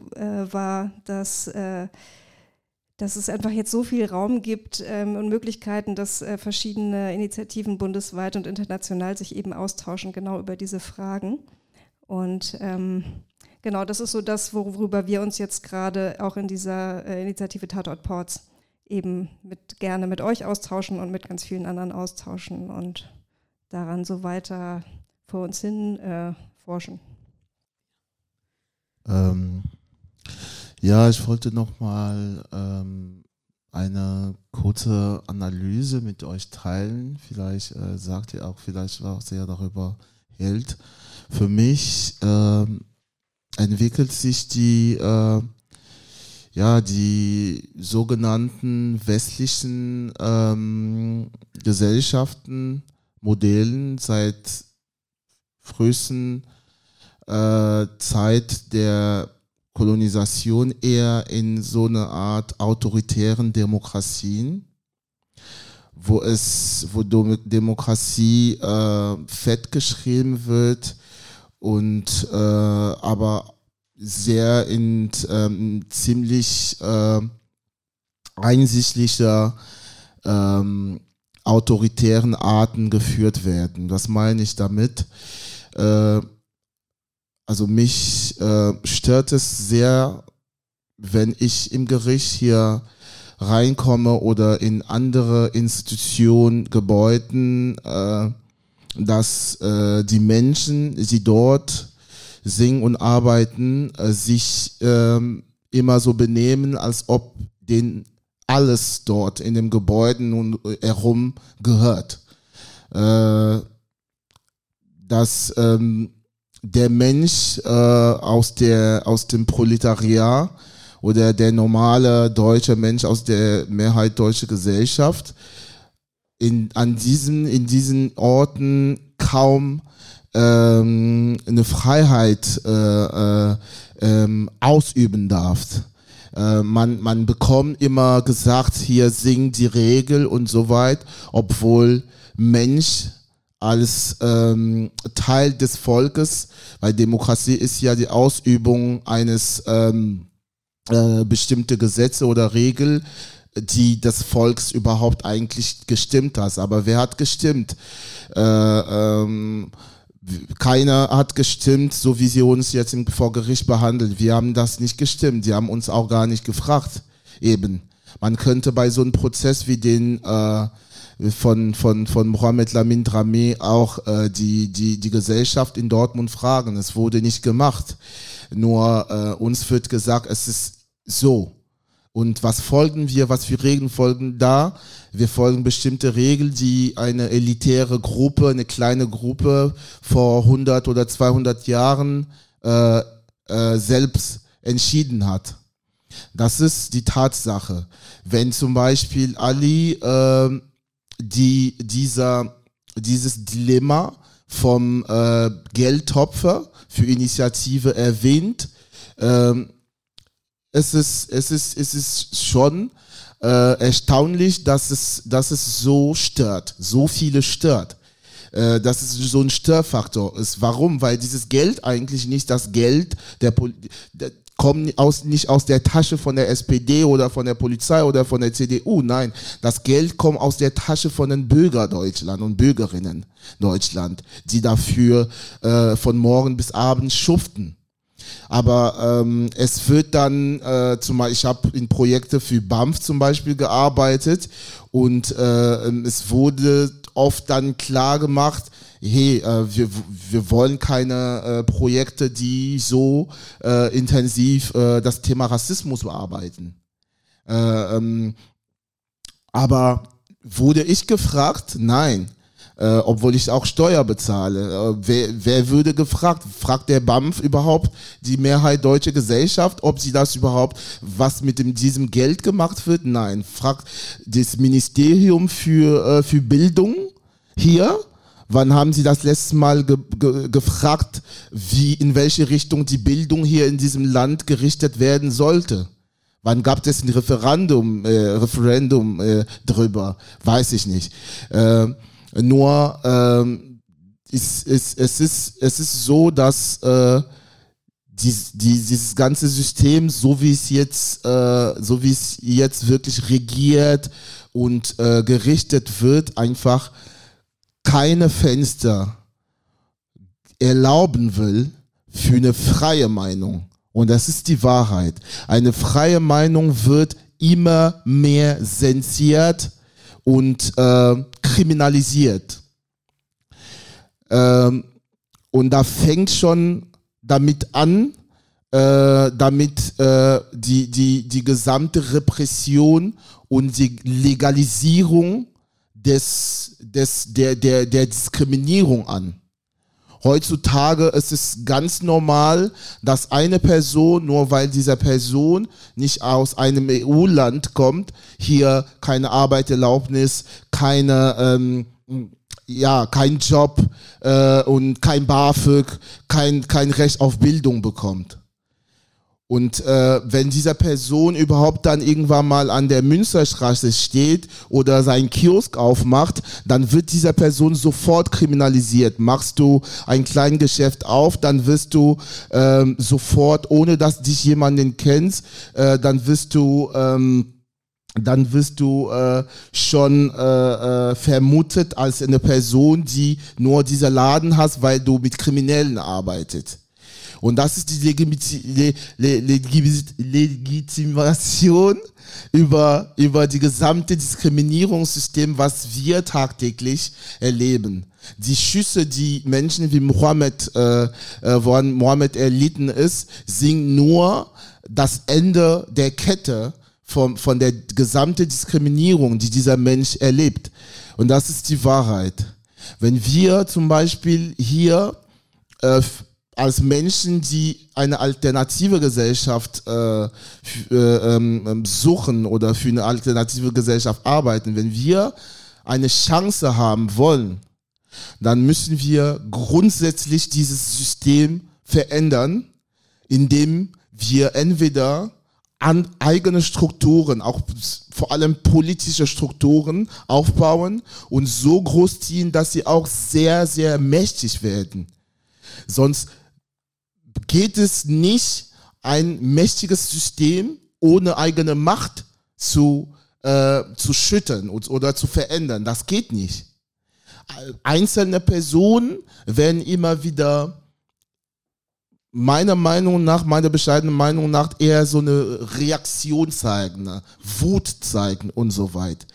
war, dass dass es einfach jetzt so viel Raum gibt ähm, und Möglichkeiten, dass äh, verschiedene Initiativen bundesweit und international sich eben austauschen, genau über diese Fragen. Und ähm, genau, das ist so das, worüber wir uns jetzt gerade auch in dieser äh, Initiative Tatort Ports eben mit, gerne mit euch austauschen und mit ganz vielen anderen austauschen und daran so weiter vor uns hin äh, forschen. Ähm, ja, ich wollte nochmal ähm, eine kurze Analyse mit euch teilen. Vielleicht äh, sagt ihr auch vielleicht, was ihr darüber hält. Für mich ähm, entwickelt sich die, äh, ja, die sogenannten westlichen ähm, Gesellschaften, Modellen seit frühesten äh, Zeit der Kolonisation eher in so eine Art autoritären Demokratien, wo es, wo Demokratie äh, fett geschrieben wird und äh, aber sehr in ähm, ziemlich äh, einsichtlicher ähm, autoritären Arten geführt werden. Was meine ich damit? Äh, also mich äh, stört es sehr, wenn ich im Gericht hier reinkomme oder in andere Institutionen, Gebäuden, äh, dass äh, die Menschen, die dort singen und arbeiten, äh, sich ähm, immer so benehmen, als ob denen alles dort in dem Gebäude nun herum gehört. Äh, dass ähm, der Mensch äh, aus, der, aus dem Proletariat oder der normale deutsche Mensch aus der Mehrheit deutsche Gesellschaft in, an diesen, in diesen Orten kaum ähm, eine Freiheit äh, äh, ähm, ausüben darf. Äh, man, man bekommt immer gesagt, hier singt die Regel und so weit, obwohl Mensch als ähm, Teil des Volkes, weil Demokratie ist ja die Ausübung eines ähm, äh, bestimmte Gesetze oder Regel, die des Volks überhaupt eigentlich gestimmt hat. Aber wer hat gestimmt? Äh, ähm, keiner hat gestimmt, so wie sie uns jetzt im, vor Gericht behandeln. Wir haben das nicht gestimmt. Die haben uns auch gar nicht gefragt. Eben. Man könnte bei so einem Prozess wie den äh, von, von, von Mohamed Lamin Dramé auch äh, die, die, die Gesellschaft in Dortmund fragen. Es wurde nicht gemacht. Nur äh, uns wird gesagt, es ist so. Und was folgen wir, was für Regeln folgen da? Wir folgen bestimmte Regeln, die eine elitäre Gruppe, eine kleine Gruppe vor 100 oder 200 Jahren äh, äh, selbst entschieden hat. Das ist die Tatsache. Wenn zum Beispiel Ali äh, die, dieser, dieses Dilemma vom äh, Geldtopfer für Initiative erwähnt, ähm, es ist, es ist, es ist schon äh, erstaunlich, dass es, dass es so stört, so viele stört. Äh, dass es so ein Störfaktor ist. Warum? Weil dieses Geld eigentlich nicht das Geld der, Pol der kommen aus, nicht aus der Tasche von der SPD oder von der Polizei oder von der CDU. Nein, das Geld kommt aus der Tasche von den Bürgern Deutschland und Bürgerinnen Deutschland, die dafür äh, von morgen bis abend schuften. Aber ähm, es wird dann, äh, zum ich habe in Projekte für BAMF zum Beispiel gearbeitet und äh, es wurde oft dann klar gemacht, hey, äh, wir, wir wollen keine äh, Projekte, die so äh, intensiv äh, das Thema Rassismus bearbeiten. Äh, ähm, aber wurde ich gefragt? Nein. Äh, obwohl ich auch Steuer bezahle. Äh, wer, wer würde gefragt? Fragt der BAMF überhaupt die Mehrheit deutsche Gesellschaft, ob sie das überhaupt, was mit dem, diesem Geld gemacht wird? Nein. Fragt das Ministerium für, äh, für Bildung hier, Wann haben Sie das letzte Mal ge ge gefragt, wie, in welche Richtung die Bildung hier in diesem Land gerichtet werden sollte? Wann gab es ein Referendum, äh, Referendum äh, drüber? Weiß ich nicht. Äh, nur ähm, ist, ist, es, ist, es ist so, dass äh, die, die, dieses ganze System, so wie es jetzt, äh, so wie es jetzt wirklich regiert und äh, gerichtet wird, einfach keine Fenster erlauben will für eine freie Meinung. Und das ist die Wahrheit. Eine freie Meinung wird immer mehr sensiert und äh, kriminalisiert. Ähm, und da fängt schon damit an, äh, damit äh, die, die, die gesamte Repression und die Legalisierung des, des, der, der, der Diskriminierung an. Heutzutage ist es ganz normal, dass eine Person, nur weil diese Person nicht aus einem EU-Land kommt, hier keine Arbeitserlaubnis, keine, ähm, ja, kein Job äh, und kein BAföG, kein, kein Recht auf Bildung bekommt. Und äh, wenn dieser Person überhaupt dann irgendwann mal an der Münsterstraße steht oder seinen Kiosk aufmacht, dann wird dieser Person sofort kriminalisiert. Machst du ein kleines Geschäft auf, dann wirst du ähm, sofort, ohne dass dich jemanden kennst, äh, dann wirst du ähm, dann wirst du äh, schon äh, äh, vermutet als eine Person, die nur dieser Laden hast, weil du mit Kriminellen arbeitet. Und das ist die Legitimation über, über die gesamte Diskriminierungssystem, was wir tagtäglich erleben. Die Schüsse, die Menschen wie Mohammed, äh, äh, woran Mohammed erlitten ist, sind nur das Ende der Kette von, von der gesamten Diskriminierung, die dieser Mensch erlebt. Und das ist die Wahrheit. Wenn wir zum Beispiel hier äh, als Menschen, die eine alternative Gesellschaft äh, äh, ähm, suchen oder für eine alternative Gesellschaft arbeiten, wenn wir eine Chance haben wollen, dann müssen wir grundsätzlich dieses System verändern, indem wir entweder an eigene Strukturen, auch vor allem politische Strukturen aufbauen und so großziehen, dass sie auch sehr, sehr mächtig werden. Sonst geht es nicht, ein mächtiges System ohne eigene Macht zu, äh, zu schüttern oder zu verändern. Das geht nicht. Einzelne Personen werden immer wieder meiner Meinung nach, meiner bescheidenen Meinung nach, eher so eine Reaktion zeigen, eine Wut zeigen und so weiter.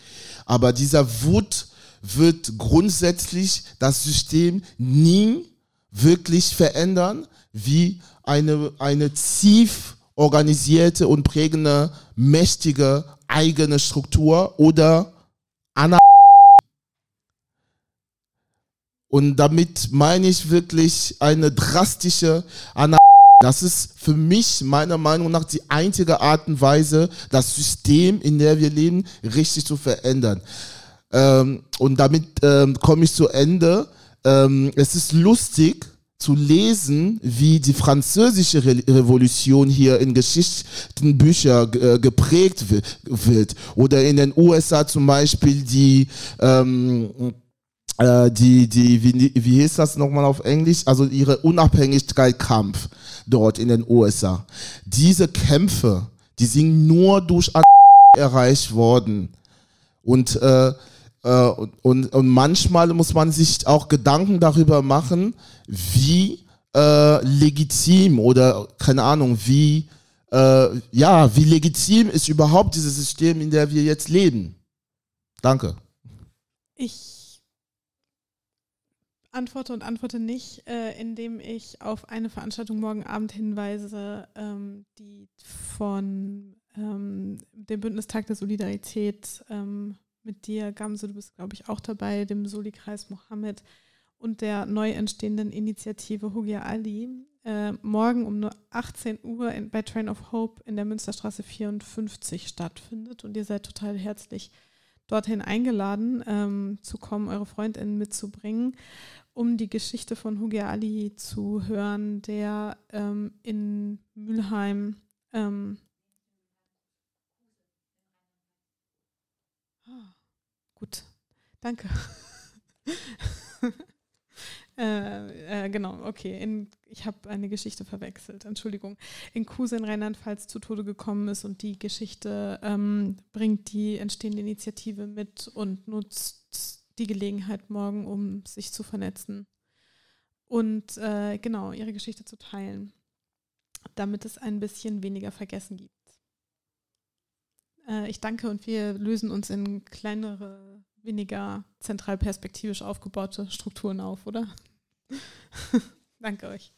Aber dieser Wut wird grundsätzlich das System nie wirklich verändern, wie eine, eine tief organisierte und prägende, mächtige eigene Struktur oder Ana und damit meine ich wirklich eine drastische Ana das ist für mich meiner Meinung nach die einzige Art und Weise, das System, in der wir leben, richtig zu verändern. Ähm, und damit ähm, komme ich zu Ende. Ähm, es ist lustig, zu lesen, wie die französische Re Revolution hier in Geschichtenbücher äh, geprägt wird. Oder in den USA zum Beispiel die, ähm, äh, die, die wie, wie hieß das nochmal auf Englisch? Also ihre Unabhängigkeitskampf dort in den USA. Diese Kämpfe, die sind nur durch erreicht worden. Und äh, äh, und, und, und manchmal muss man sich auch Gedanken darüber machen, wie äh, legitim oder keine Ahnung, wie äh, ja, wie legitim ist überhaupt dieses System, in der wir jetzt leben. Danke. Ich antworte und antworte nicht, äh, indem ich auf eine Veranstaltung morgen Abend hinweise, ähm, die von ähm, dem Bündnistag der Solidarität ähm, mit dir, Gamse, du bist, glaube ich, auch dabei, dem Soli-Kreis Mohammed und der neu entstehenden Initiative Hugia Ali. Äh, morgen um 18 Uhr in, bei Train of Hope in der Münsterstraße 54 stattfindet. Und ihr seid total herzlich dorthin eingeladen, ähm, zu kommen, eure Freundinnen mitzubringen, um die Geschichte von Hugia Ali zu hören, der ähm, in Mülheim ähm, Gut, danke. äh, äh, genau, okay. In, ich habe eine Geschichte verwechselt, Entschuldigung. In Kuse in Rheinland-Pfalz zu Tode gekommen ist und die Geschichte ähm, bringt die entstehende Initiative mit und nutzt die Gelegenheit morgen, um sich zu vernetzen und äh, genau ihre Geschichte zu teilen, damit es ein bisschen weniger Vergessen gibt. Äh, ich danke und wir lösen uns in kleinere, weniger zentral perspektivisch aufgebaute Strukturen auf, oder? danke euch.